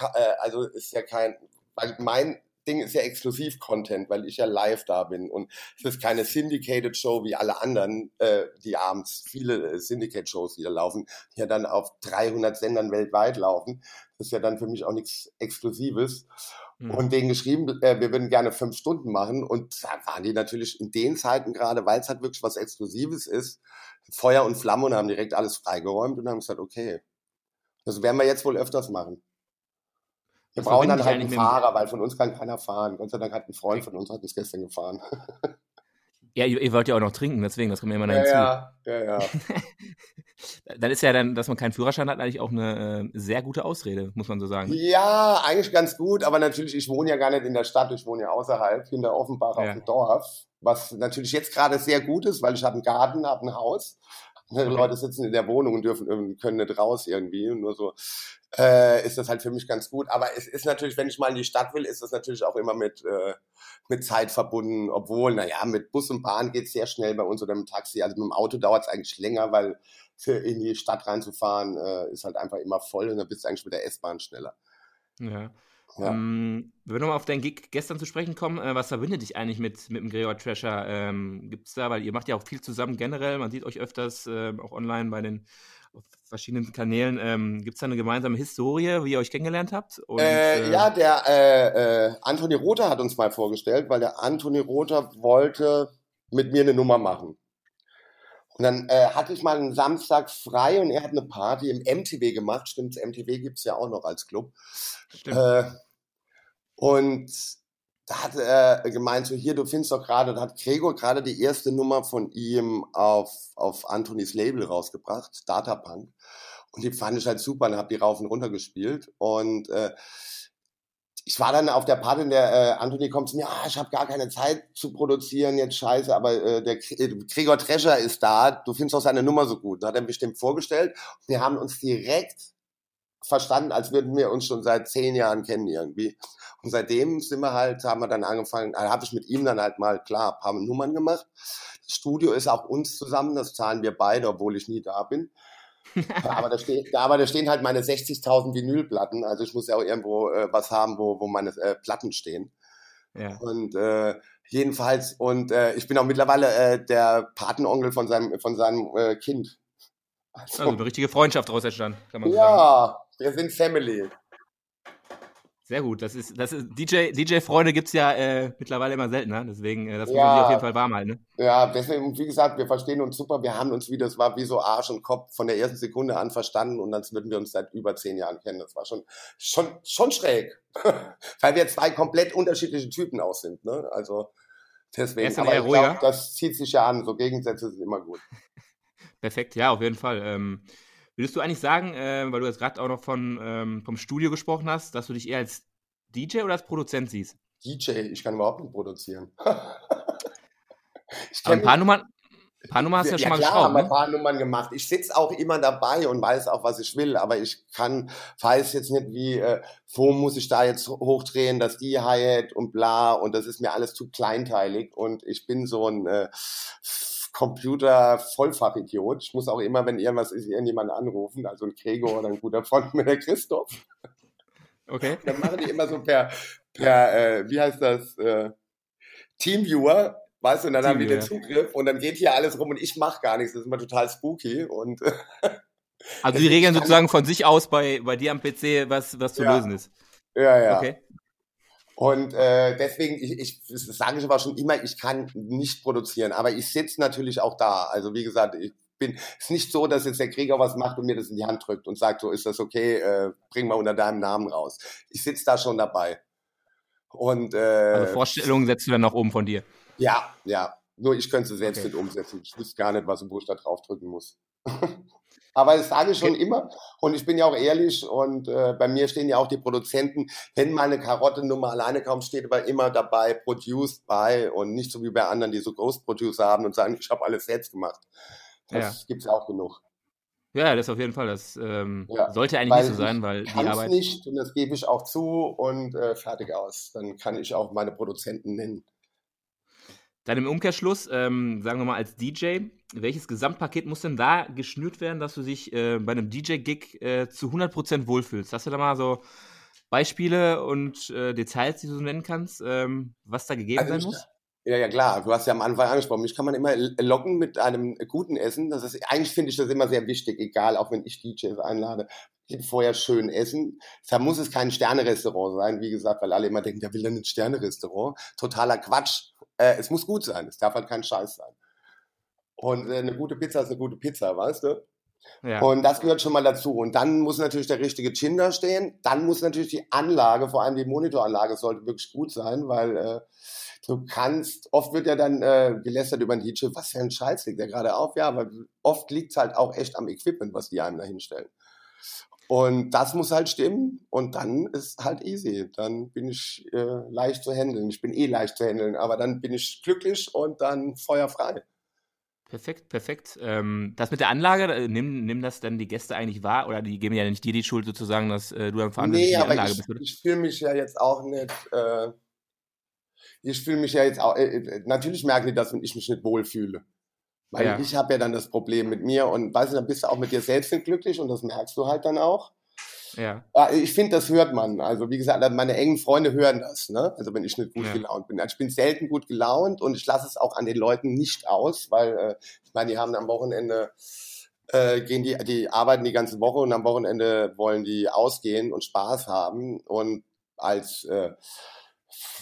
also ist ja kein, weil mein Ding ist ja Exklusiv-Content, weil ich ja live da bin und es ist keine Syndicated Show wie alle anderen, äh, die abends viele äh, Syndicate-Shows, die da laufen, die ja dann auf 300 Sendern weltweit laufen. Das ist ja dann für mich auch nichts Exklusives. Mhm. Und denen geschrieben, äh, wir würden gerne fünf Stunden machen. Und da waren die natürlich in den Zeiten gerade, weil es halt wirklich was Exklusives ist, Feuer und Flamme und haben direkt alles freigeräumt und haben gesagt, okay, das werden wir jetzt wohl öfters machen. Wir das brauchen dann halt einen Fahrer, weil von uns kann keiner fahren. Gott sei Dank hat ein Freund von uns hat uns gestern gefahren.
Ja, ihr, ihr, wollt ja auch noch trinken, deswegen, das kommt mir immer noch hinzu. Ja, ja, ja. dann ist ja dann, dass man keinen Führerschein hat, eigentlich auch eine äh, sehr gute Ausrede, muss man so sagen.
Ja, eigentlich ganz gut, aber natürlich, ich wohne ja gar nicht in der Stadt, ich wohne ja außerhalb, hinter Offenbach ja. auf dem Dorf, was natürlich jetzt gerade sehr gut ist, weil ich habe einen Garten, habe ein Haus. Andere. Leute sitzen in der Wohnung und dürfen können nicht raus irgendwie. nur so äh, ist das halt für mich ganz gut. Aber es ist natürlich, wenn ich mal in die Stadt will, ist das natürlich auch immer mit, äh, mit Zeit verbunden. Obwohl, naja, mit Bus und Bahn geht es sehr schnell bei uns oder mit Taxi. Also mit dem Auto dauert es eigentlich länger, weil für in die Stadt reinzufahren äh, ist halt einfach immer voll und dann bist du eigentlich mit der S-Bahn schneller.
Ja. Ja. Ähm, wenn wir nochmal auf deinen Gig gestern zu sprechen kommen, äh, was verbindet dich eigentlich mit, mit dem Gregor Trasher? Ähm, Gibt es da, weil ihr macht ja auch viel zusammen generell, man sieht euch öfters äh, auch online bei den verschiedenen Kanälen. Ähm, Gibt es da eine gemeinsame Historie, wie ihr euch kennengelernt habt?
Und, äh, äh, ja, der äh, äh, Anthony Rother hat uns mal vorgestellt, weil der Anthony Rother wollte mit mir eine Nummer machen. Und dann äh, hatte ich mal einen Samstag frei und er hat eine Party im MTW gemacht. Stimmt, MTW gibt es ja auch noch als Club. Äh, und da hat er gemeint, so hier, du findest doch gerade, da hat Gregor gerade die erste Nummer von ihm auf, auf Antonis Label rausgebracht, Datapunk. Und die fand ich halt super und habe die rauf und runter gespielt. Und äh, ich war dann auf der Party, der äh, Anthony kommt zu mir, ah, ich habe gar keine Zeit zu produzieren, jetzt scheiße, aber äh, der äh, Gregor Treasure ist da, du findest auch seine Nummer so gut. Da hat er bestimmt vorgestellt. Wir haben uns direkt verstanden, als würden wir uns schon seit zehn Jahren kennen irgendwie. Und seitdem sind wir halt, haben wir dann angefangen, also habe ich mit ihm dann halt mal klar paar Nummern gemacht. Das Studio ist auch uns zusammen, das zahlen wir beide, obwohl ich nie da bin. Aber, da steht, aber da stehen halt meine 60.000 Vinylplatten, also ich muss ja auch irgendwo äh, was haben, wo, wo meine äh, Platten stehen. Ja. Und äh, jedenfalls, und äh, ich bin auch mittlerweile äh, der Patenonkel von seinem, von seinem äh, Kind.
Also, also eine richtige Freundschaft daraus entstanden,
kann man ja, sagen. Ja, wir sind Family.
Sehr gut. Das ist, das ist DJ, DJ-Freunde gibt es ja äh, mittlerweile immer seltener. Deswegen, äh, das muss ja, man sich auf jeden Fall warm halten. Ne?
Ja, deswegen, wie gesagt, wir verstehen uns super. Wir haben uns wie, das war wie so Arsch und Kopf von der ersten Sekunde an verstanden und dann würden wir uns seit über zehn Jahren kennen. Das war schon, schon, schon schräg. Weil wir zwei komplett unterschiedliche Typen aus sind. Ne? Also, Deswegen, aber ich glaube, das zieht sich ja an. So Gegensätze sind immer gut.
Perfekt, ja, auf jeden Fall. Ähm, würdest du eigentlich sagen, äh, weil du jetzt gerade auch noch von, ähm, vom Studio gesprochen hast, dass du dich eher als DJ oder als Produzent siehst?
DJ, ich kann überhaupt nicht produzieren.
ich ein paar Nummern, ein paar Nummern hast du ja, ja schon mal klar,
geschraubt. Ne? ein paar Nummern gemacht. Ich sitze auch immer dabei und weiß auch, was ich will, aber ich kann, weiß jetzt nicht, wie, äh, wo muss ich da jetzt hochdrehen, dass die Hi-Hat und bla und das ist mir alles zu kleinteilig und ich bin so ein äh, Computer-Vollfachidiot. Ich muss auch immer, wenn irgendwas ist, irgendjemanden anrufen, also ein Gregor oder ein guter Freund mit der Christoph.
Okay.
Dann machen die immer so per, per äh, wie heißt das, äh, Teamviewer Weißt du, und dann haben die den Zugriff und dann geht hier alles rum und ich mache gar nichts. Das ist immer total spooky. Und
also die regeln sozusagen von sich aus bei, bei dir am PC, was, was zu
ja.
lösen ist.
Ja, ja. Okay. Und äh, deswegen, ich, ich das sage ich aber schon immer, ich kann nicht produzieren, aber ich sitze natürlich auch da. Also wie gesagt, ich bin, es ist nicht so, dass jetzt der Krieger was macht und mir das in die Hand drückt und sagt, so ist das okay, äh, bring mal unter deinem Namen raus. Ich sitze da schon dabei. Und äh,
also Vorstellungen setzt du dann noch oben von dir.
Ja, ja. Nur ich könnte es selbst okay. nicht umsetzen. Ich wüsste gar nicht, was wo ich da draufdrücken muss. Aber das sage ich schon immer und ich bin ja auch ehrlich und äh, bei mir stehen ja auch die Produzenten, wenn mal eine Karottennummer alleine kaum steht, aber immer dabei, produced by und nicht so wie bei anderen, die so Ghost-Producer haben und sagen, ich habe alles selbst gemacht. Das ja. gibt es ja auch genug.
Ja, das auf jeden Fall. Das ähm, ja, sollte eigentlich nicht so sein, weil die Arbeit.
nicht und das gebe ich auch zu und äh, fertig aus. Dann kann ich auch meine Produzenten nennen.
Dann im Umkehrschluss, ähm, sagen wir mal als DJ, welches Gesamtpaket muss denn da geschnürt werden, dass du dich äh, bei einem DJ-Gig äh, zu 100% wohlfühlst? Hast du da mal so Beispiele und äh, Details, die du so nennen kannst, ähm, was da gegeben also sein muss?
Ja, ja, klar. Du hast ja am Anfang angesprochen. Mich kann man immer locken mit einem guten Essen. Das ist, eigentlich finde ich das immer sehr wichtig, egal, auch wenn ich DJs einlade. Vorher schön essen. Da muss es kein Sternerestaurant sein, wie gesagt, weil alle immer denken, der will dann ein Sternerestaurant. Totaler Quatsch. Äh, es muss gut sein. Es darf halt kein Scheiß sein. Und äh, eine gute Pizza ist eine gute Pizza, weißt du? Ja. Und das gehört schon mal dazu. Und dann muss natürlich der richtige Chin da stehen. Dann muss natürlich die Anlage, vor allem die Monitoranlage, sollte wirklich gut sein, weil äh, du kannst, oft wird ja dann äh, gelästert über den DJ, was für ein Scheiß liegt der gerade auf? Ja, aber oft liegt es halt auch echt am Equipment, was die einem da hinstellen. Und das muss halt stimmen und dann ist halt easy. Dann bin ich äh, leicht zu handeln. Ich bin eh leicht zu handeln, aber dann bin ich glücklich und dann feuerfrei.
Perfekt, perfekt. Ähm, das mit der Anlage, äh, nimm, nimm das dann die Gäste eigentlich wahr oder die geben ja nicht dir die Schuld sozusagen, dass äh, du dann verantwortlich nee,
die Anlage ich, bist? Oder? Ich fühle mich ja jetzt auch nicht. Äh, ich fühle mich ja jetzt auch. Äh, äh natürlich merken die das, wenn ich mich nicht wohlfühle. Weil ja. ich habe ja dann das Problem mit mir und weißt du, dann bist du auch mit dir selbst nicht glücklich und das merkst du halt dann auch.
Ja.
Ich finde, das hört man. Also wie gesagt, meine engen Freunde hören das. Ne? Also wenn ich nicht gut ja. gelaunt bin. Also ich bin selten gut gelaunt und ich lasse es auch an den Leuten nicht aus, weil äh, ich meine, die haben am Wochenende äh, gehen die, die arbeiten die ganze Woche und am Wochenende wollen die ausgehen und Spaß haben und als äh,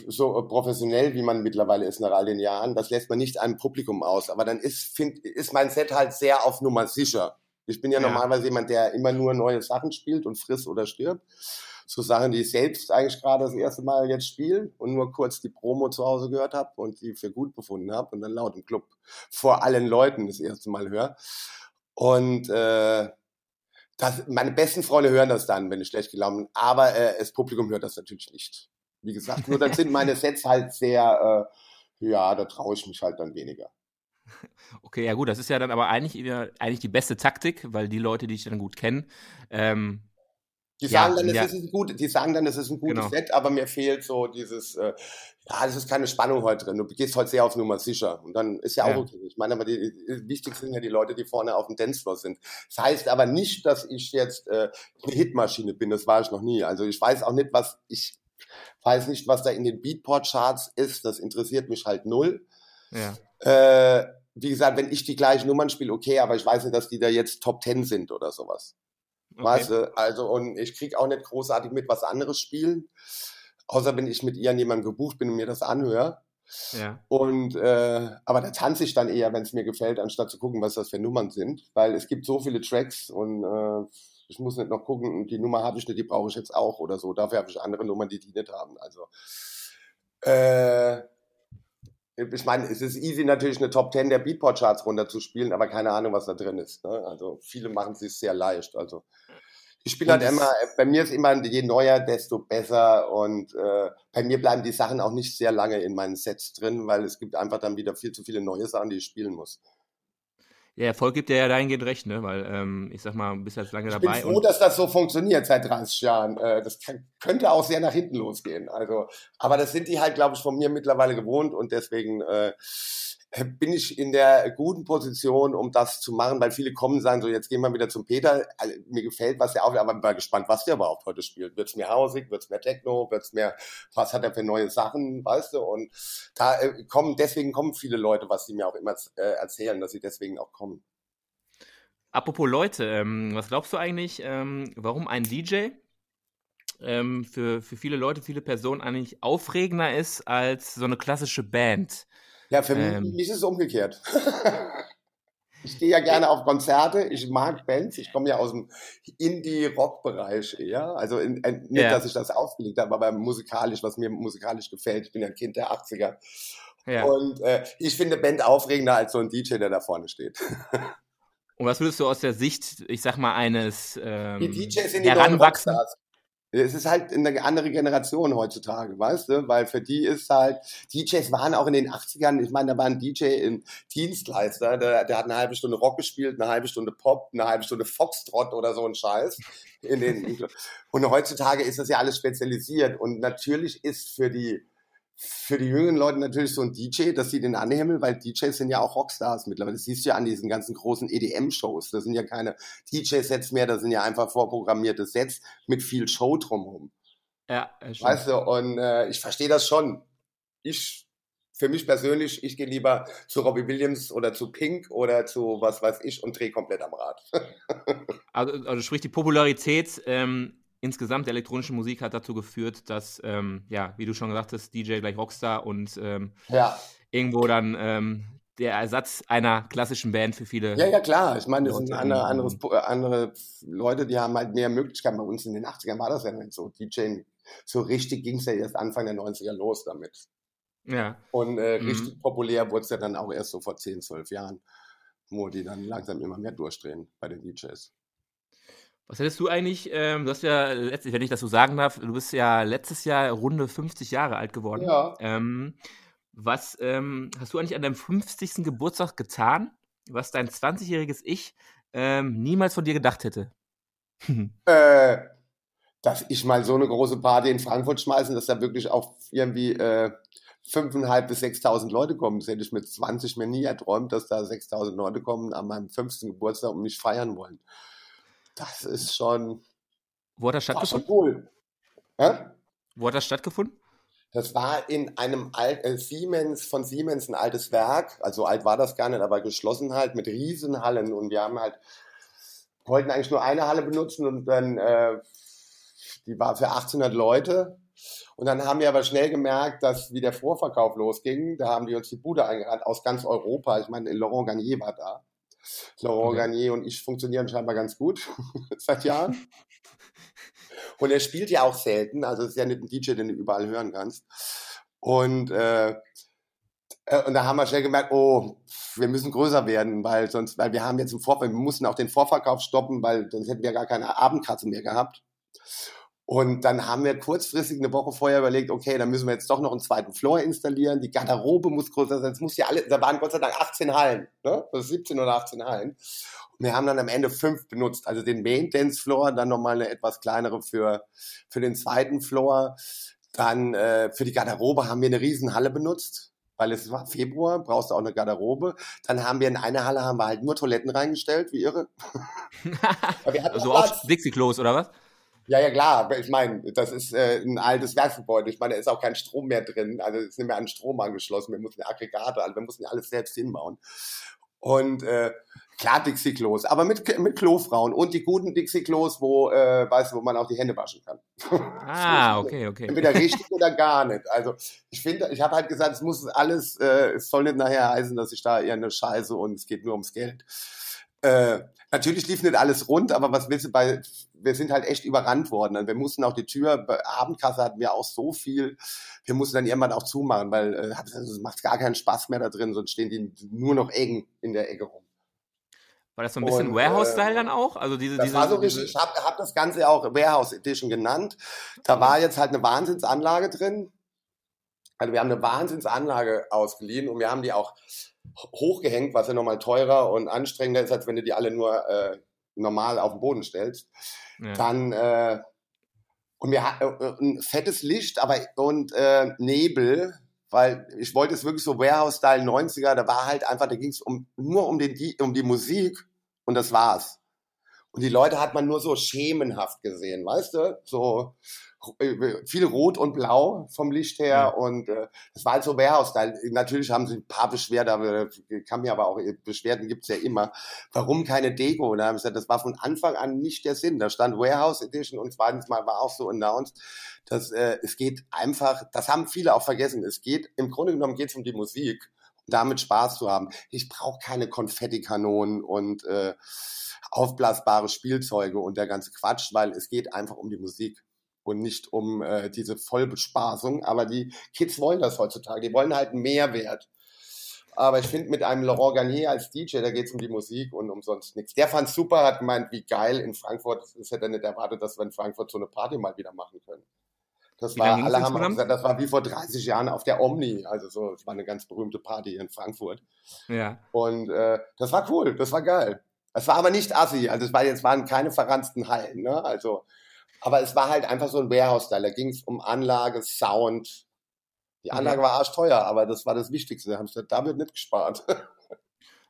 so professionell, wie man mittlerweile ist nach all den Jahren, das lässt man nicht einem Publikum aus. Aber dann ist, find, ist mein Set halt sehr auf Nummer sicher. Ich bin ja, ja, normalerweise jemand, der immer nur neue Sachen spielt und frisst oder stirbt. So Sachen, die ich selbst eigentlich gerade das erste Mal jetzt spiele und nur kurz die Promo zu Hause gehört habe und die für gut befunden habe und dann laut im Club vor allen Leuten das erste Mal höre. Und äh, das, meine besten Freunde hören das dann, wenn ich schlecht gelaunt bin, aber äh, das Publikum hört das natürlich nicht. Wie gesagt, nur dann sind meine Sets halt sehr, äh, ja, da traue ich mich halt dann weniger.
Okay, ja gut, das ist ja dann aber eigentlich, eigentlich die beste Taktik, weil die Leute, die ich dann gut kenne, ähm,
die sagen ja, dann, ja. es ist ein gut, die sagen dann, es ist ein gutes genau. Set, aber mir fehlt so dieses, äh, ja, es ist keine Spannung heute drin. Du gehst heute sehr auf Nummer sicher. Und dann ist ja auch ja. okay. Ich meine, aber die, die, wichtig sind ja die Leute, die vorne auf dem Dancefloor sind. Das heißt aber nicht, dass ich jetzt äh, eine Hitmaschine bin. Das war ich noch nie. Also ich weiß auch nicht, was ich weiß nicht, was da in den Beatport-Charts ist. Das interessiert mich halt null.
Ja.
Äh, wie gesagt, wenn ich die gleichen Nummern spiele, okay, aber ich weiß nicht, dass die da jetzt Top Ten sind oder sowas. Okay. Weißt du? Also, und ich krieg auch nicht großartig mit, was anderes spielen. Außer wenn ich mit jemandem gebucht bin und mir das anhöre.
Ja.
Und äh, aber da tanze ich dann eher, wenn es mir gefällt, anstatt zu gucken, was das für Nummern sind. Weil es gibt so viele Tracks und äh, ich muss nicht noch gucken, die Nummer habe ich nicht, die brauche ich jetzt auch oder so. Dafür habe ich andere Nummern, die die nicht haben. Also äh, ich meine, es ist easy natürlich eine Top 10 der Beatport-Charts runterzuspielen, aber keine Ahnung, was da drin ist. Ne? Also viele machen es sich sehr leicht. Also ich spiele halt immer, bei mir ist immer, je neuer, desto besser und äh, bei mir bleiben die Sachen auch nicht sehr lange in meinen Sets drin, weil es gibt einfach dann wieder viel zu viele neue Sachen, die ich spielen muss.
Ja, Erfolg gibt dir ja dahingehend recht, ne? weil ähm, ich sag mal, du bist jetzt lange dabei.
Ich bin froh, dass das so funktioniert seit 30 Jahren. Äh, das kann, könnte auch sehr nach hinten losgehen. Also, aber das sind die halt, glaube ich, von mir mittlerweile gewohnt und deswegen äh, bin ich in der guten Position, um das zu machen, weil viele kommen und sagen so, jetzt gehen wir wieder zum Peter, also, mir gefällt, was der auflegt, aber ich bin gespannt, was der überhaupt heute spielt. Wird es mehr Hausig, wird es mehr Techno, wird es mehr, was hat er für neue Sachen, weißt du, und da äh, kommen, deswegen kommen viele Leute, was sie mir auch immer äh, erzählen, dass sie deswegen auch kommen.
Apropos Leute, ähm, was glaubst du eigentlich, ähm, warum ein DJ ähm, für, für viele Leute, viele Personen eigentlich aufregender ist als so eine klassische Band?
Ja, für ähm, mich ist es umgekehrt. ich gehe ja gerne auf Konzerte, ich mag Bands, ich komme ja aus dem Indie-Rock-Bereich eher. Also in, in, nicht, yeah. dass ich das aufgelegt habe, aber musikalisch, was mir musikalisch gefällt. Ich bin ja ein Kind der 80er. Ja. Und äh, ich finde Band aufregender als so ein DJ, der da vorne steht.
Und was würdest du aus der Sicht, ich sag mal, eines ähm,
die DJs sind die heranwachsen? Es ist halt eine andere Generation heutzutage, weißt du? Weil für die ist halt, DJs waren auch in den 80ern, ich meine, da war ein DJ im Dienstleister, der, der hat eine halbe Stunde Rock gespielt, eine halbe Stunde Pop, eine halbe Stunde Foxtrot oder so ein Scheiß. In den, und heutzutage ist das ja alles spezialisiert. Und natürlich ist für die für die jüngeren Leute natürlich so ein DJ, dass sie den anhimmeln, weil DJs sind ja auch Rockstars mittlerweile. Das siehst du ja an diesen ganzen großen EDM-Shows. Das sind ja keine DJ-Sets mehr, das sind ja einfach vorprogrammierte Sets mit viel Show drumherum. Ja, weißt du, und äh, ich verstehe das schon. Ich, für mich persönlich, ich gehe lieber zu Robbie Williams oder zu Pink oder zu was weiß ich und drehe komplett am Rad.
also, also sprich die Popularität ähm, insgesamt der elektronischen Musik hat dazu geführt, dass, ähm, ja, wie du schon gesagt hast, DJ gleich Rockstar und ähm, ja. irgendwo dann ähm, der Ersatz einer klassischen Band für viele.
Ja, ja, klar. Ich meine, das sind andere, anderes, andere Leute, die haben halt mehr Möglichkeiten. Bei uns in den 80ern war das ja nicht so. DJ, so richtig ging es ja erst Anfang der 90er los damit. Ja. Und äh, mhm. richtig populär wurde es ja dann auch erst so vor 10, 12 Jahren, wo die dann langsam immer mehr durchdrehen bei den DJs.
Was hättest du eigentlich, ähm, du hast ja, letztlich, wenn ich das so sagen darf, du bist ja letztes Jahr runde 50 Jahre alt geworden. Ja. Ähm, was ähm, hast du eigentlich an deinem 50. Geburtstag getan, was dein 20-jähriges Ich ähm, niemals von dir gedacht hätte?
äh, dass ich mal so eine große Party in Frankfurt schmeißen, dass da wirklich auch irgendwie äh, 5.500 bis 6.000 Leute kommen. Das hätte ich mit 20 mir nie erträumt, dass da 6.000 Leute kommen an meinem 15. Geburtstag und mich feiern wollen. Das ist schon.
Wo hat das stattgefunden? Cool. Ja? Wo hat das stattgefunden?
Das war in einem Alt, äh, Siemens, von Siemens ein altes Werk. Also alt war das gar nicht, aber geschlossen halt mit Riesenhallen. Und wir haben halt, wollten eigentlich nur eine Halle benutzen und dann, äh, die war für 1800 Leute. Und dann haben wir aber schnell gemerkt, dass wie der Vorverkauf losging, da haben die uns die Bude eingerannt aus ganz Europa. Ich meine, Laurent Garnier war da. Laurent okay. Garnier und ich funktionieren scheinbar ganz gut seit Jahren. Und er spielt ja auch selten, also es ist ja nicht ein DJ, den du überall hören kannst. Und, äh, äh, und da haben wir schnell gemerkt, oh, wir müssen größer werden, weil sonst, weil wir haben jetzt im Vorverkauf, wir mussten auch den Vorverkauf stoppen, weil sonst hätten wir gar keine Abendkratze mehr gehabt. Und dann haben wir kurzfristig eine Woche vorher überlegt, okay, dann müssen wir jetzt doch noch einen zweiten Floor installieren. Die Garderobe muss größer sein. Es muss ja alle, da waren Gott sei Dank 18 Hallen, ne? Also 17 oder 18 Hallen. Und wir haben dann am Ende fünf benutzt. Also den Main Dance Floor, dann nochmal eine etwas kleinere für, für den zweiten Floor. Dann äh, für die Garderobe haben wir eine riesen Halle benutzt, weil es war Februar, brauchst du auch eine Garderobe. Dann haben wir in eine Halle haben wir halt nur Toiletten reingestellt, wie irre.
also auch Dixie-Klos oder was?
Ja, ja, klar. Ich meine, das ist äh, ein altes Werksgebäude. Ich meine, da ist auch kein Strom mehr drin. Also es ist nicht mehr an Strom angeschlossen. Wir mussten Aggregate, also wir mussten alles selbst hinbauen. Und äh, klar Dixie-Klos, aber mit, mit Klofrauen und die guten Dixie-Klos, wo, äh, weißt wo man auch die Hände waschen kann.
Ah, okay, okay.
Entweder richtig oder gar nicht. Also ich finde, ich habe halt gesagt, es muss alles, äh, es soll nicht nachher heißen, dass ich da eher eine Scheiße und es geht nur ums Geld. äh, natürlich lief nicht alles rund, aber was willst du bei, wir sind halt echt überrannt worden. Und wir mussten auch die Tür, bei Abendkasse hatten wir auch so viel, wir mussten dann irgendwann auch zumachen, weil äh, es macht gar keinen Spaß mehr da drin, sonst stehen die nur noch eng in der Ecke rum.
War das so ein bisschen Warehouse-Style äh, dann auch? Also diese,
das
diese,
war so richtig, ich habe hab das Ganze auch Warehouse Edition genannt. Da war jetzt halt eine Wahnsinnsanlage drin. Also wir haben eine Wahnsinnsanlage ausgeliehen und wir haben die auch hochgehängt, was ja nochmal teurer und anstrengender ist, als wenn du die alle nur äh, normal auf den Boden stellst. Ja. Dann äh, und wir hatten äh, ein fettes Licht, aber und äh, Nebel, weil ich wollte es wirklich so Warehouse-Style 90er, da war halt einfach, da ging es um, nur um, den, um die Musik und das war's. Und die Leute hat man nur so schemenhaft gesehen, weißt du? So äh, viel Rot und Blau vom Licht her ja. und äh, das war halt so Warehouse-Style. Natürlich haben sie ein paar Beschwerden, äh, kann mir aber auch, äh, Beschwerden gibt's ja immer. Warum keine Deko? Da haben sie gesagt, das war von Anfang an nicht der Sinn. Da stand Warehouse Edition und zweitens mal war auch so announced, dass äh, es geht einfach, das haben viele auch vergessen, es geht, im Grunde genommen geht es um die Musik damit Spaß zu haben. Ich brauche keine Konfettikanonen und äh, aufblasbare Spielzeuge und der ganze Quatsch, weil es geht einfach um die Musik und nicht um äh, diese Vollbespaßung. Aber die Kids wollen das heutzutage. Die wollen halt einen Mehrwert. Aber ich finde, mit einem Laurent Garnier als DJ, da geht es um die Musik und um sonst nichts. Der fand super, hat gemeint, wie geil in Frankfurt. Das hätte er nicht erwartet, dass wir in Frankfurt so eine Party mal wieder machen können. Das wie war, alle haben gesagt, das war wie vor 30 Jahren auf der Omni. Also so, das war eine ganz berühmte Party in Frankfurt.
Ja.
Und äh, das war cool, das war geil. Es war aber nicht assi, also es war jetzt waren keine verranzten Hallen, ne? Also aber es war halt einfach so ein Warehouse-Style. Da ging es um Anlage, Sound. Die Anlage okay. war arschteuer, aber das war das Wichtigste. Da haben sie da wird nicht gespart.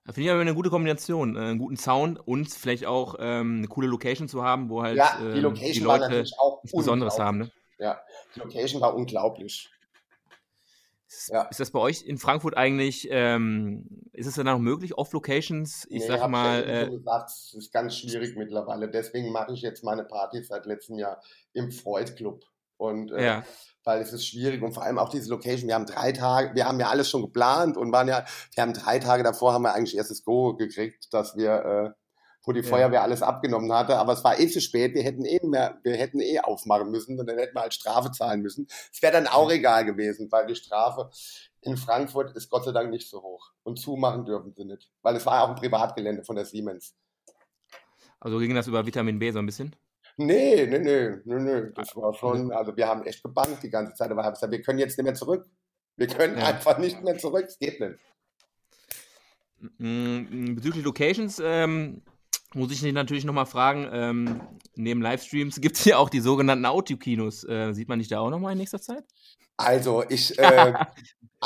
Da finde ich aber eine gute Kombination, äh, einen guten Sound und vielleicht auch ähm, eine coole Location zu haben, wo halt
ja, die, ähm, Location die Leute war natürlich auch
was Besonderes haben. Ne?
Ja, die Location war unglaublich.
Ist, ja. ist das bei euch in Frankfurt eigentlich, ähm, ist es dann auch möglich, Off-Locations, ich nee, sag mal.
Ja äh, gesagt, es ist ganz schwierig mittlerweile. Deswegen mache ich jetzt meine Partys seit letztem Jahr im Freud Club. Und äh, ja. weil es ist schwierig und vor allem auch diese Location. Wir haben drei Tage, wir haben ja alles schon geplant und waren ja, wir haben drei Tage davor haben wir eigentlich erstes Go gekriegt, dass wir äh, wo die Feuerwehr alles abgenommen hatte. Aber es war eh zu spät. Wir hätten eh mehr, wir hätten eh aufmachen müssen und dann hätten wir halt Strafe zahlen müssen. Es wäre dann auch egal gewesen, weil die Strafe in Frankfurt ist Gott sei Dank nicht so hoch. Und zumachen dürfen sie nicht. Weil es war auch ein Privatgelände von der Siemens.
Also ging das über Vitamin B so ein bisschen?
Nee, nee, nee, nee, nee. Das war schon, also wir haben echt gebankt die ganze Zeit, aber haben gesagt, wir können jetzt nicht mehr zurück. Wir können ja. einfach nicht mehr zurück, es geht nicht.
Bezüglich Locations, ähm, muss ich natürlich nochmal fragen, ähm, neben Livestreams gibt es ja auch die sogenannten Autokinos. Äh, sieht man dich da auch nochmal in nächster Zeit?
Also, ich, äh,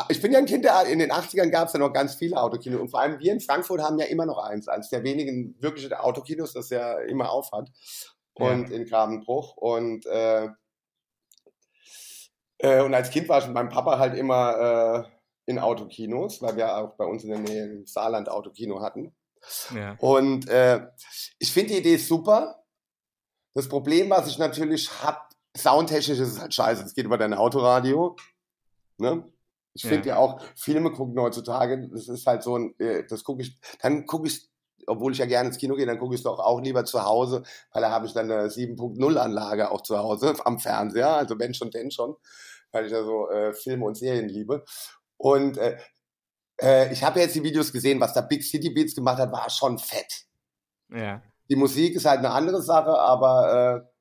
ich bin ja ein Kind, der, in den 80ern gab es ja noch ganz viele Autokinos. Und vor allem wir in Frankfurt haben ja immer noch eins, eines der wenigen wirklichen Autokinos, das ja immer aufhat. Und ja. in Grabenbruch. Und, äh, äh, und als Kind war ich mit meinem Papa halt immer äh, in Autokinos, weil wir auch bei uns in der Nähe im Saarland Autokino hatten. Ja. Und äh, ich finde die Idee super. Das Problem, was ich natürlich habe, soundtechnisch ist es halt scheiße. Es geht über dein Autoradio. Ne? Ich finde ja. ja. auch, Filme gucken heutzutage, das ist halt so ein, äh, das gucke ich, dann gucke ich, obwohl ich ja gerne ins Kino gehe, dann gucke ich es doch auch lieber zu Hause, weil da habe ich dann eine 7.0 Anlage auch zu Hause am Fernseher, also wenn schon, denn schon, weil ich ja so äh, Filme und Serien liebe. Und äh, äh, ich habe jetzt die Videos gesehen, was da Big City Beats gemacht hat, war schon fett.
Ja.
Die Musik ist halt eine andere Sache, aber äh,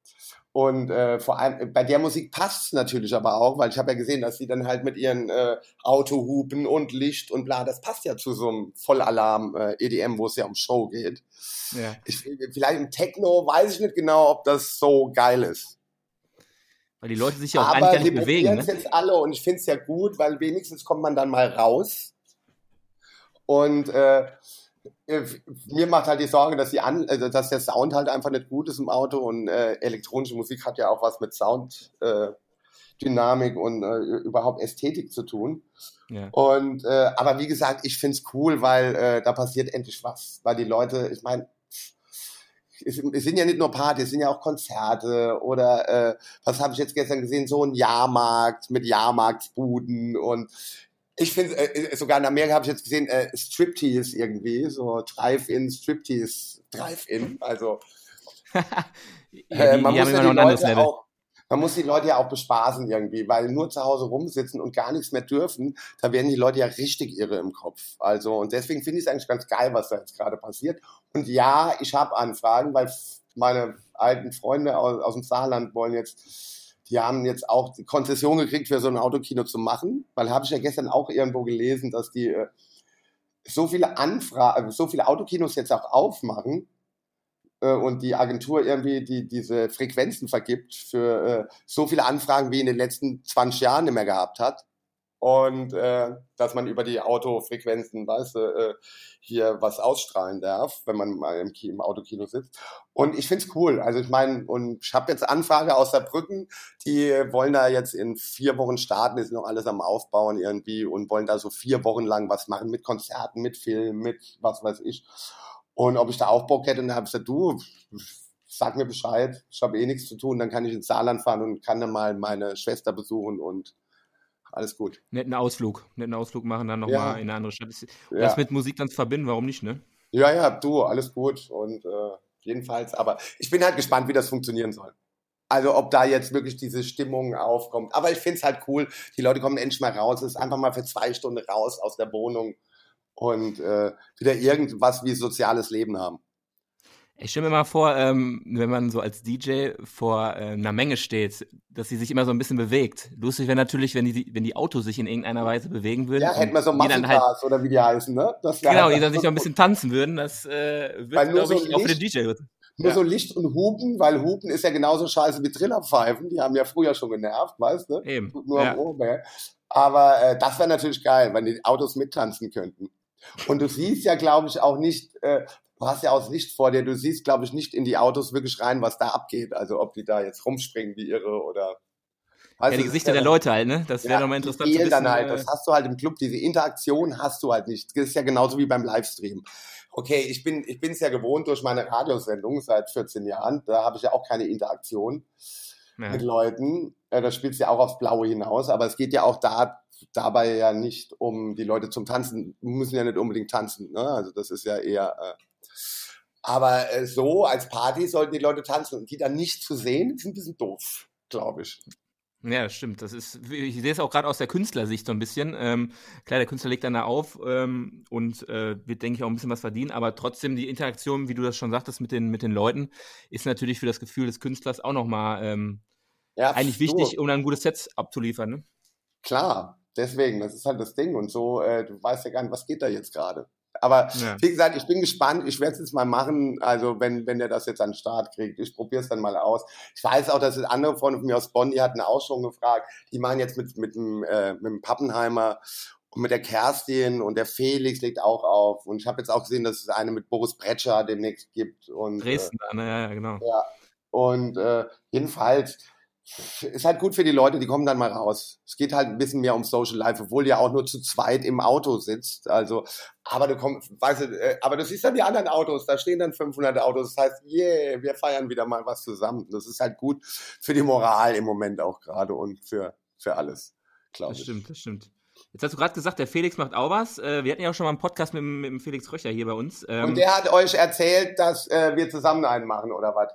und äh, vor allem bei der Musik passt es natürlich aber auch, weil ich habe ja gesehen, dass sie dann halt mit ihren äh, Autohupen und Licht und bla, das passt ja zu so einem Vollalarm äh, EDM, wo es ja um Show geht. Ja. Ich, vielleicht im Techno weiß ich nicht genau, ob das so geil ist.
Weil die Leute sich ja auch aber eigentlich gar nicht bewegen.
Ne? jetzt alle und ich finde es ja gut, weil wenigstens kommt man dann mal raus und äh, äh, mir macht halt die Sorge, dass, die An also dass der Sound halt einfach nicht gut ist im Auto und äh, elektronische Musik hat ja auch was mit Sounddynamik äh, und äh, überhaupt Ästhetik zu tun. Ja. Und äh, aber wie gesagt, ich finde es cool, weil äh, da passiert endlich was. Weil die Leute, ich meine, es, es, sind ja nicht nur Partys, es sind ja auch Konzerte oder äh, was habe ich jetzt gestern gesehen, so ein Jahrmarkt mit Jahrmarktsbuden und Ich finde, äh, sogar in Amerika habe ich jetzt gesehen, äh, Striptease irgendwie, so Drive-In, Striptease, Drive-In. Also äh, man, die muss ja die Leute auch, man muss die Leute ja auch bespaßen irgendwie, weil nur zu Hause rumsitzen und gar nichts mehr dürfen, da werden die Leute ja richtig irre im Kopf. Also und deswegen finde ich es eigentlich ganz geil, was da jetzt gerade passiert. Und ja, ich habe Anfragen, weil meine alten Freunde aus, aus dem Saarland wollen jetzt die haben jetzt auch die Konzession gekriegt, für so ein Autokino zu machen, weil habe ich ja gestern auch irgendwo gelesen, dass die äh, so viele Anfragen, so viele Autokinos jetzt auch aufmachen äh, und die Agentur irgendwie die diese Frequenzen vergibt für äh, so viele Anfragen wie in den letzten 20 Jahren nicht mehr gehabt hat und äh, dass man über die Autofrequenzen, weißt du, äh, hier was ausstrahlen darf, wenn man mal im, im Autokino sitzt. Und ich find's cool. Also ich meine, und ich habe jetzt Anfrage aus Saarbrücken, die wollen da jetzt in vier Wochen starten, ist noch alles am Aufbauen irgendwie und wollen da so vier Wochen lang was machen mit Konzerten, mit Filmen, mit was weiß ich. Und ob ich da auch Bock hätte, und dann habe ich gesagt, du, sag mir Bescheid, ich habe eh nichts zu tun, dann kann ich ins Saarland fahren und kann dann mal meine Schwester besuchen und alles gut.
Netten Ausflug, netten Ausflug machen, dann nochmal ja. in eine andere Stadt. Und ja. das mit Musik dann zu verbinden, warum nicht, ne?
Ja, ja, du, alles gut. Und äh, jedenfalls, aber ich bin halt gespannt, wie das funktionieren soll. Also ob da jetzt wirklich diese Stimmung aufkommt. Aber ich finde es halt cool, die Leute kommen endlich mal raus, es ist einfach mal für zwei Stunden raus aus der Wohnung und äh, wieder irgendwas wie soziales Leben haben.
Ich stelle mir mal vor, ähm, wenn man so als DJ vor äh, einer Menge steht, dass sie sich immer so ein bisschen bewegt. Lustig wäre natürlich, wenn die, wenn die Autos sich in irgendeiner Weise bewegen würden.
Ja, hätten wir so Muscle halt,
oder wie die heißen, ne? genau, die dann sich noch ein bisschen tanzen würden. Das äh, wird, glaube so ich, auch für den DJ.
Nur ja. so Licht und Hupen, weil Hupen ist ja genauso scheiße wie Trillerpfeifen. Die haben ja früher schon genervt, weißt du?
Eben.
Nur ja. am Ohr, Aber äh, das wäre natürlich geil, wenn die Autos mittanzen könnten. Und du siehst ja, glaube ich, auch nicht, äh, du hast ja auch das Licht vor dir, du siehst, glaube ich, nicht in die Autos wirklich rein, was da abgeht. Also ob die da jetzt rumspringen wie irre oder.
Also, ja, die Gesichter der Leute halt, ne? Das wäre ja, nochmal interessant zu
wissen. Dann halt. Das hast du halt im Club, diese Interaktion hast du halt nicht. Das ist ja genauso wie beim Livestream. Okay, ich bin ich bin es ja gewohnt durch meine Radiosendung seit 14 Jahren. Da habe ich ja auch keine Interaktion ja. mit Leuten. Äh, da spielst du ja auch aufs Blaue hinaus, aber es geht ja auch da dabei ja nicht um die Leute zum Tanzen, müssen ja nicht unbedingt tanzen. Ne? Also das ist ja eher äh, aber äh, so als Party sollten die Leute tanzen und die dann nicht zu sehen, ist ein bisschen doof, glaube ich.
Ja, das stimmt. Das ist, ich sehe es auch gerade aus der Künstlersicht so ein bisschen. Ähm, klar, der Künstler legt dann da auf ähm, und äh, wird, denke ich, auch ein bisschen was verdienen, aber trotzdem die Interaktion, wie du das schon sagtest, mit den, mit den Leuten, ist natürlich für das Gefühl des Künstlers auch nochmal ähm, ja, eigentlich wichtig, um dann ein gutes Set abzuliefern. Ne?
Klar, deswegen, das ist halt das Ding. Und so, äh, du weißt ja gar nicht, was geht da jetzt gerade. Aber ja. wie gesagt, ich bin gespannt. Ich werde es jetzt mal machen. Also wenn, wenn der das jetzt an den Start kriegt, ich probiere es dann mal aus. Ich weiß auch, dass es andere Freunde von mir aus Bonn, die hatten auch schon gefragt. Die machen jetzt mit, mit, dem, äh, mit dem Pappenheimer und mit der Kerstin und der Felix legt auch auf. Und ich habe jetzt auch gesehen, dass es eine mit Boris Bretscher demnächst gibt. Und,
Dresden, äh, ne? ja, genau.
Ja. Und äh, jedenfalls, ist halt gut für die Leute, die kommen dann mal raus. Es geht halt ein bisschen mehr um Social Life, obwohl ja auch nur zu zweit im Auto sitzt. Also, aber du kommst, weißt du, äh, aber du siehst dann die anderen Autos, da stehen dann 500 Autos. Das heißt, yeah, wir feiern wieder mal was zusammen. Das ist halt gut für die Moral im Moment auch gerade und für, für alles, glaube ich.
Das stimmt, das stimmt. Jetzt hast du gerade gesagt, der Felix macht auch was. Äh, wir hatten ja auch schon mal einen Podcast mit, mit dem Felix Röcher hier bei uns.
Ähm, und der hat euch erzählt, dass äh, wir zusammen einen machen, oder was?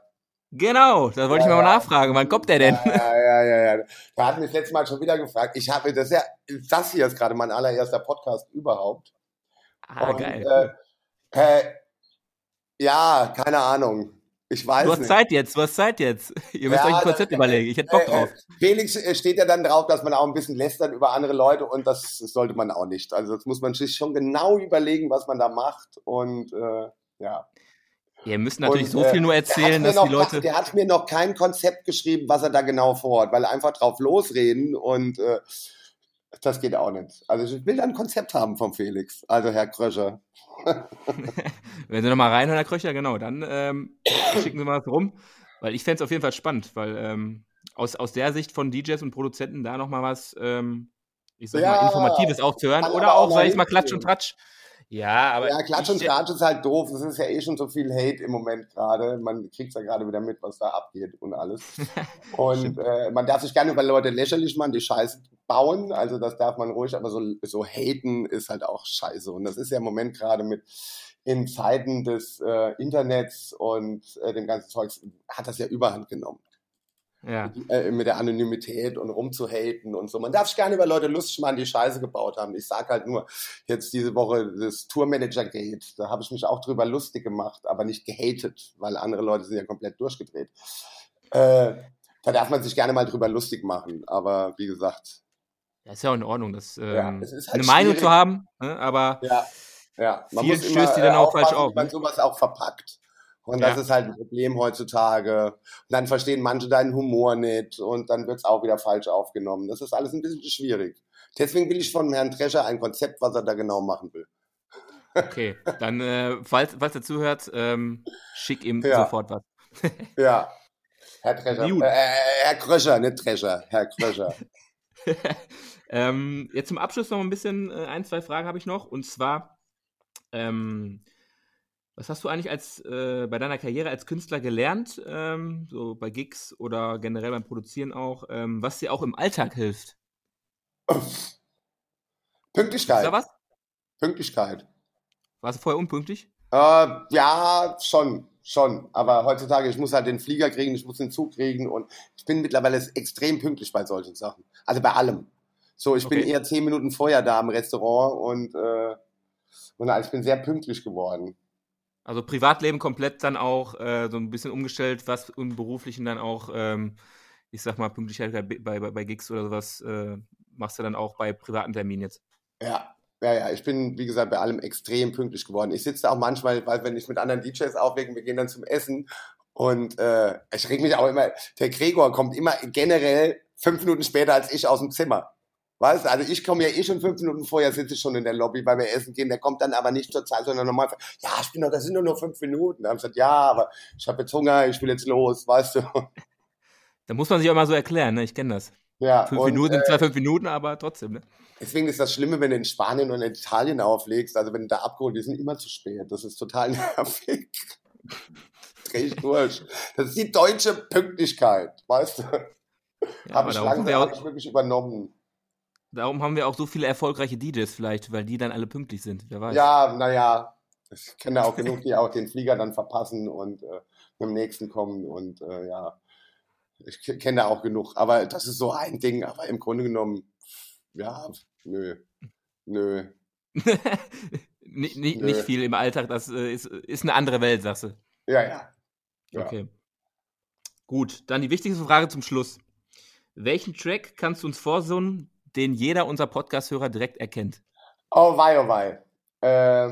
Genau, da wollte ja, ich mal ja. nachfragen. Wann kommt der denn?
Ja, ja, ja, ja. Da hat mich letztes Mal schon wieder gefragt. Ich habe, das ja, das hier ist gerade mein allererster Podcast überhaupt.
Ah, Und, geil.
Äh, äh, ja, keine Ahnung. Ich weiß
Du hast
nicht.
Zeit jetzt, du hast Zeit jetzt. Ihr müsst euch ein Konzept überlegen. Ich hätte Bock äh, drauf.
Felix äh, steht ja dann drauf, dass man auch ein bisschen lästert über andere Leute und das sollte man auch nicht. Also das muss man sich schon genau überlegen, was man da macht und äh, ja.
Ihr müsst natürlich und, so viel nur erzählen, dass die Leute.
Der hat mir noch kein Konzept geschrieben, was er da genau vorhat, weil einfach drauf losreden und äh, das geht auch nicht. Also ich will ein Konzept haben vom Felix, also Herr Kröscher.
Wenn Sie nochmal reinhören, Herr Kröcher, genau, dann ähm, schicken Sie mal was rum, weil ich fände es auf jeden Fall spannend, weil ähm, aus, aus der Sicht von DJs und Produzenten da nochmal was, ähm, ich sag ja, mal, Informatives auch zu hören oder auch, sag ich mal, Klatsch und Tratsch. Ja, aber.
Ja, Klatsch und Tratsch ist halt doof. Es ist ja eh schon so viel Hate im Moment gerade. Man kriegt ja gerade wieder mit, was da abgeht und alles. und äh, man darf sich gerne über Leute lächerlich machen, die Scheiße bauen, also das darf man ruhig, aber so, so haten ist halt auch scheiße. Und das ist ja im Moment gerade mit in Zeiten des äh, Internets und äh, dem ganzen Zeugs, hat das ja überhand genommen. Ja. Äh, mit der Anonymität und rumzuhaten und so. Man darf sich gerne über Leute lustig machen, die Scheiße gebaut haben. Ich sag halt nur, jetzt diese Woche das Tourmanager-Gate, da habe ich mich auch drüber lustig gemacht, aber nicht gehatet, weil andere Leute sind ja komplett durchgedreht. Äh, da darf man sich gerne mal drüber lustig machen, aber wie gesagt.
Ja, ist ja auch in Ordnung, das, ähm, ja, halt eine Meinung zu haben, ne? aber
ja, ja.
man muss stößt die dann auch falsch auf.
Man ne? sowas auch verpackt. Und das ja. ist halt ein Problem heutzutage. Und dann verstehen manche deinen Humor nicht und dann wird es auch wieder falsch aufgenommen. Das ist alles ein bisschen schwierig. Deswegen will ich von Herrn Drescher ein Konzept, was er da genau machen will.
Okay, dann, äh, falls, falls er zuhört, ähm, schick ihm ja. sofort was.
ja, Herr Drescher. Äh, äh, Herr Kröscher, nicht Drescher, Herr Kröscher.
ähm, jetzt zum Abschluss noch ein bisschen, äh, ein, zwei Fragen habe ich noch. Und zwar, ähm, was hast du eigentlich als äh, bei deiner Karriere als Künstler gelernt, ähm, so bei Gigs oder generell beim Produzieren auch, ähm, was dir auch im Alltag hilft?
Pünktlichkeit. Ist
da was?
Pünktlichkeit.
Warst du vorher unpünktlich?
Äh, ja, schon, schon. Aber heutzutage, ich muss halt den Flieger kriegen, ich muss den Zug kriegen und ich bin mittlerweile extrem pünktlich bei solchen Sachen. Also bei allem. So, ich okay. bin eher zehn Minuten vorher da im Restaurant und, äh, und also ich bin sehr pünktlich geworden.
Also Privatleben komplett dann auch äh, so ein bisschen umgestellt, was im Beruflichen dann auch, ähm, ich sag mal, Pünktlichkeit bei, bei, bei Gigs oder sowas äh, machst du dann auch bei privaten Terminen jetzt.
Ja, ja, ja, ich bin, wie gesagt, bei allem extrem pünktlich geworden. Ich sitze da auch manchmal, weil wenn ich mit anderen DJs auflege, wir gehen dann zum Essen und äh, ich reg mich auch immer, der Gregor kommt immer generell fünf Minuten später als ich aus dem Zimmer. Weißt du, also ich komme ja eh schon fünf Minuten vorher, sitze ich schon in der Lobby, weil wir essen gehen. Der kommt dann aber nicht zur Zeit, sondern normal. Ja, ich bin doch, das sind nur noch fünf Minuten. Da haben gesagt, ja, aber ich habe jetzt Hunger, ich will jetzt los, weißt du.
Da muss man sich auch mal so erklären, ne? Ich kenne das.
Ja.
Fünf und, Minuten sind äh, zwar fünf Minuten, aber trotzdem, ne?
Deswegen ist das Schlimme, wenn du in Spanien und in Italien auflegst, also wenn du da abgeholt, die sind immer zu spät. Das ist total nervig. Dreh ich durch. Das ist die deutsche Pünktlichkeit, weißt du? Ja, habe ich langsam hab ich wirklich übernommen.
Darum haben wir auch so viele erfolgreiche DJs vielleicht, weil die dann alle pünktlich sind. Wer weiß.
Ja, naja, ich kenne auch genug, die auch den Flieger dann verpassen und äh, mit dem nächsten kommen und äh, ja, ich kenne da auch genug. Aber das ist so ein Ding, aber im Grunde genommen, ja, nö, nö.
nicht, nicht, nicht viel im Alltag, das äh, ist, ist eine andere Welt, sagst du.
Ja, ja.
ja. Okay. Gut, dann die wichtigste Frage zum Schluss. Welchen Track kannst du uns vorsummen, den jeder unserer Podcast-Hörer direkt erkennt?
Oh, wei, oh, wei. Äh,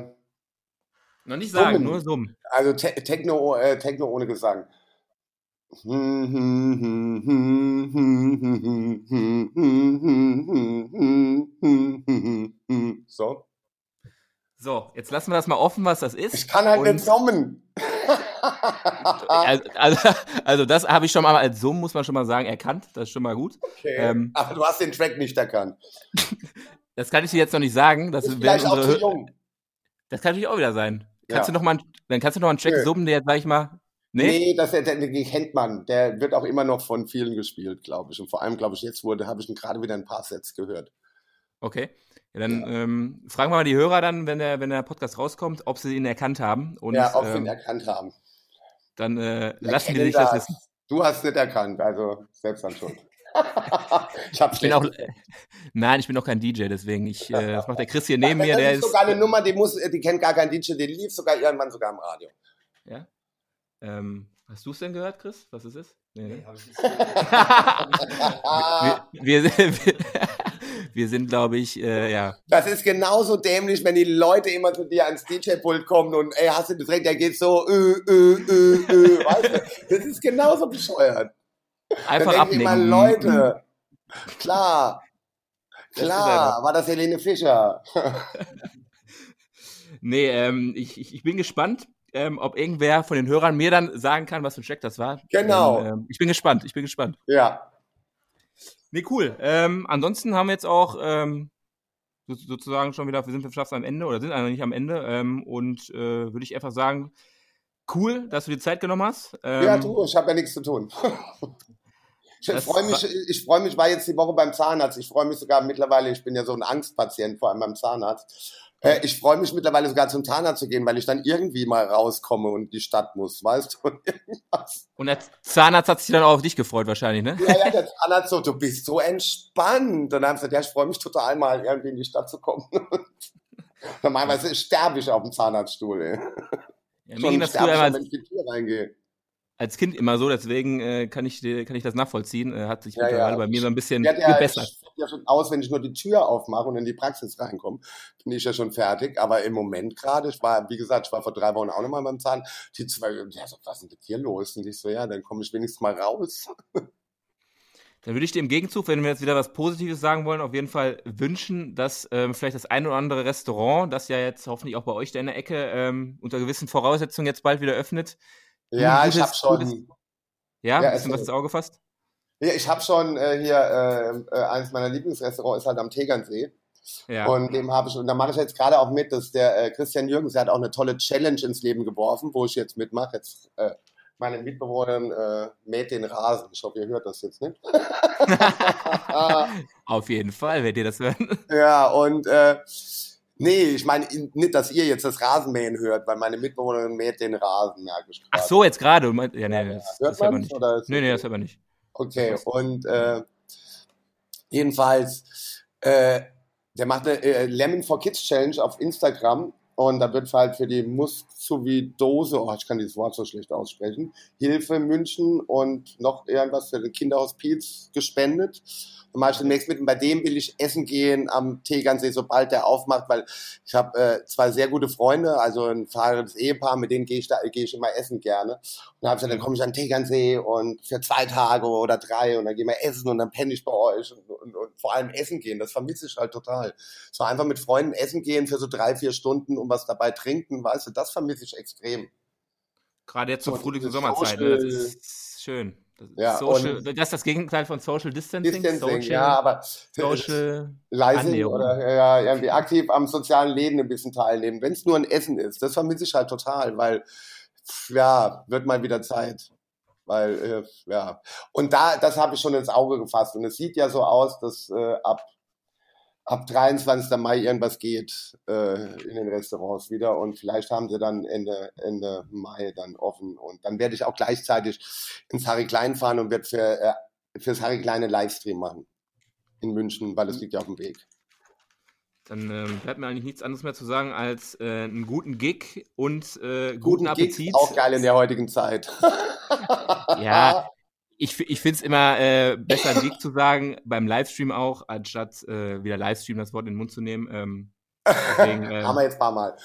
Noch nicht sagen, summen. nur summen.
Also Te Techno, äh, Techno ohne Gesang. So.
So, jetzt lassen wir das mal offen, was das ist.
Ich kann halt nicht summen.
Also, also, also, das habe ich schon mal als Summ, muss man schon mal sagen, erkannt. Das ist schon mal gut.
Okay. Ähm, Aber du hast den Track nicht erkannt.
das kann ich dir jetzt noch nicht sagen. Das ist
vielleicht unsere, auch zu jung.
Das kann natürlich auch wieder sein. Kannst ja. du noch mal, dann kannst du noch mal einen Track Nö. summen, der jetzt, sag ich mal.
Nee, nee das, der, den kennt man. Der wird auch immer noch von vielen gespielt, glaube ich. Und vor allem, glaube ich, jetzt wurde, habe ich ihn gerade wieder ein paar Sets gehört.
Okay. Ja, dann ja. Ähm, fragen wir mal die Hörer dann, wenn der, wenn der Podcast rauskommt, ob sie ihn erkannt haben. Und,
ja, ob ähm, sie ihn erkannt haben.
Dann äh, lassen die sich das. wissen.
Du hast es nicht erkannt, also selbst dann schon.
ich, ich bin auch, äh, nein, ich bin auch kein DJ, deswegen ich, äh, das macht der Chris hier neben ja, mir. Der ist
sogar eine Nummer, die muss, die kennt gar kein DJ, die lief sogar irgendwann sogar im Radio.
Ja. Ähm, hast du es denn gehört, Chris? Was es ist? Nee, ne? nee, hab ich nicht wir, wir, wir, wir sind, glaube ich, äh, ja.
Das ist genauso dämlich, wenn die Leute immer zu dir ans DJ-Pult kommen und ey, hast du das recht, der geht so, äh, äh, äh, äh, weißt du? Das ist genauso bescheuert.
Einfach Dann abnehmen. Mal,
Leute, klar, klar, war das Helene Fischer.
nee, ähm, ich, ich, ich bin gespannt. Ähm, ob irgendwer von den Hörern mir dann sagen kann, was für ein Check das war.
Genau.
Ähm, ich bin gespannt, ich bin gespannt.
Ja.
Nee, cool. Ähm, ansonsten haben wir jetzt auch ähm, sozusagen schon wieder, wir sind fast am Ende oder sind eigentlich nicht am Ende. Ähm, und äh, würde ich einfach sagen, cool, dass du dir Zeit genommen hast.
ja, ähm, du, ich habe ja nichts zu tun. Ich freue mich, ich freue mich, war jetzt die Woche beim Zahnarzt. Ich freue mich sogar mittlerweile, ich bin ja so ein Angstpatient, vor allem beim Zahnarzt. Äh, ich freue mich mittlerweile sogar zum Zahnarzt zu gehen, weil ich dann irgendwie mal rauskomme und die Stadt muss, weißt du?
Und der Zahnarzt hat sich dann auch auf dich gefreut wahrscheinlich, ne?
Ja, ja, der Zahnarzt so, du bist so entspannt. Und dann haben sie gesagt, ja, ich freue mich total mal irgendwie in die Stadt zu kommen. Normalerweise sterbe ich auf dem Zahnarztstuhl, ey.
Ja, mir ging das früher wenn ich in die Tür reingehe als Kind immer so, deswegen äh, kann, ich, kann ich das nachvollziehen. Äh, hat sich ja, mittlerweile ja. bei mir so ein bisschen ja, gebessert.
Ich ja schon aus, wenn ich nur die Tür aufmache und in die Praxis reinkomme, bin ich ja schon fertig. Aber im Moment gerade, ich war, wie gesagt, ich war vor drei Wochen auch nochmal beim Zahn. Die zwei, ja, so, was ist denn mit dir los? Und ich so, ja, dann komme ich wenigstens mal raus.
Dann würde ich dir im Gegenzug, wenn wir jetzt wieder was Positives sagen wollen, auf jeden Fall wünschen, dass ähm, vielleicht das ein oder andere Restaurant, das ja jetzt hoffentlich auch bei euch da in der Ecke ähm, unter gewissen Voraussetzungen jetzt bald wieder öffnet,
ja, gutes, ich habe schon. Gutes,
ja, ja, bisschen was ins Auge gefasst?
Ja, ich habe schon äh, hier äh, äh, eines meiner Lieblingsrestaurants ist halt am Tegernsee. Ja. Und dem habe ich, und da mache ich jetzt gerade auch mit, dass der äh, Christian Jürgens, der hat auch eine tolle Challenge ins Leben geworfen, wo ich jetzt mitmache. Jetzt äh, meine Mitbewohnerin äh, mäht den Rasen. Ich hoffe, ihr hört das jetzt nicht.
Auf jeden Fall, werdet ihr das hören.
Ja, und äh, Nee, ich meine nicht, dass ihr jetzt das Rasenmähen hört, weil meine Mitbewohnerin mäht den Rasen,
ich Ach so, jetzt gerade. Ja, nee, das, hört das hört man nicht. Oder nee, nee, das hört man nicht.
Okay, und äh, jedenfalls, äh, der macht eine äh, Lemon for Kids Challenge auf Instagram und da wird halt für die Muszovidose, oh, ich kann dieses Wort so schlecht aussprechen, Hilfe München und noch irgendwas für den Kinderhospiz gespendet zum Beispiel demnächst mit. Und bei dem will ich essen gehen am Tegernsee, sobald der aufmacht, weil ich habe äh, zwei sehr gute Freunde, also ein verheiratetes Ehepaar, mit denen gehe ich da gehe ich immer essen gerne. Und dann habe ich gesagt, dann komme ich an Tegernsee und für zwei Tage oder drei und dann gehen wir essen und dann penne ich bei euch und, und, und vor allem essen gehen. Das vermisse ich halt total. So einfach mit Freunden essen gehen für so drei, vier Stunden und was dabei trinken, weißt du, das vermisse ich extrem.
Gerade jetzt zur Frühlings- und Sommerzeit, ne? das ist schön. Das, ja, Social, das ist das Gegenteil von Social Distancing. Distancing
Social, ja, aber
Social
leisen oder ja, irgendwie aktiv am sozialen Leben ein bisschen teilnehmen. Wenn es nur ein Essen ist, das vermisse ich halt total, weil ja, wird mal wieder Zeit. Weil, äh, ja. Und da, das habe ich schon ins Auge gefasst. Und es sieht ja so aus, dass äh, ab ab 23. Mai irgendwas geht äh, in den Restaurants wieder und vielleicht haben sie dann Ende, Ende Mai dann offen und dann werde ich auch gleichzeitig ins Harry Klein fahren und werde für, äh, fürs Harry Kleine Livestream machen in München, weil es liegt ja auf dem Weg.
Dann ähm, bleibt mir eigentlich nichts anderes mehr zu sagen als äh, einen guten Gig und äh, guten, guten Appetit. Gig
auch geil in der heutigen Zeit.
ja, ich, ich finde es immer äh, besser, einen Weg zu sagen, beim Livestream auch, anstatt äh, wieder Livestream das Wort in den Mund zu nehmen. Ähm,
deswegen, äh, Haben wir jetzt ein paar Mal.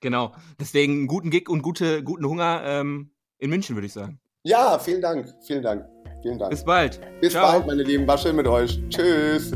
Genau. Deswegen einen guten Gig und gute, guten Hunger ähm, in München, würde ich sagen.
Ja, vielen Dank. Vielen Dank. Vielen Dank.
Bis bald.
Bis Ciao. bald, meine Lieben. War schön mit euch. Tschüss.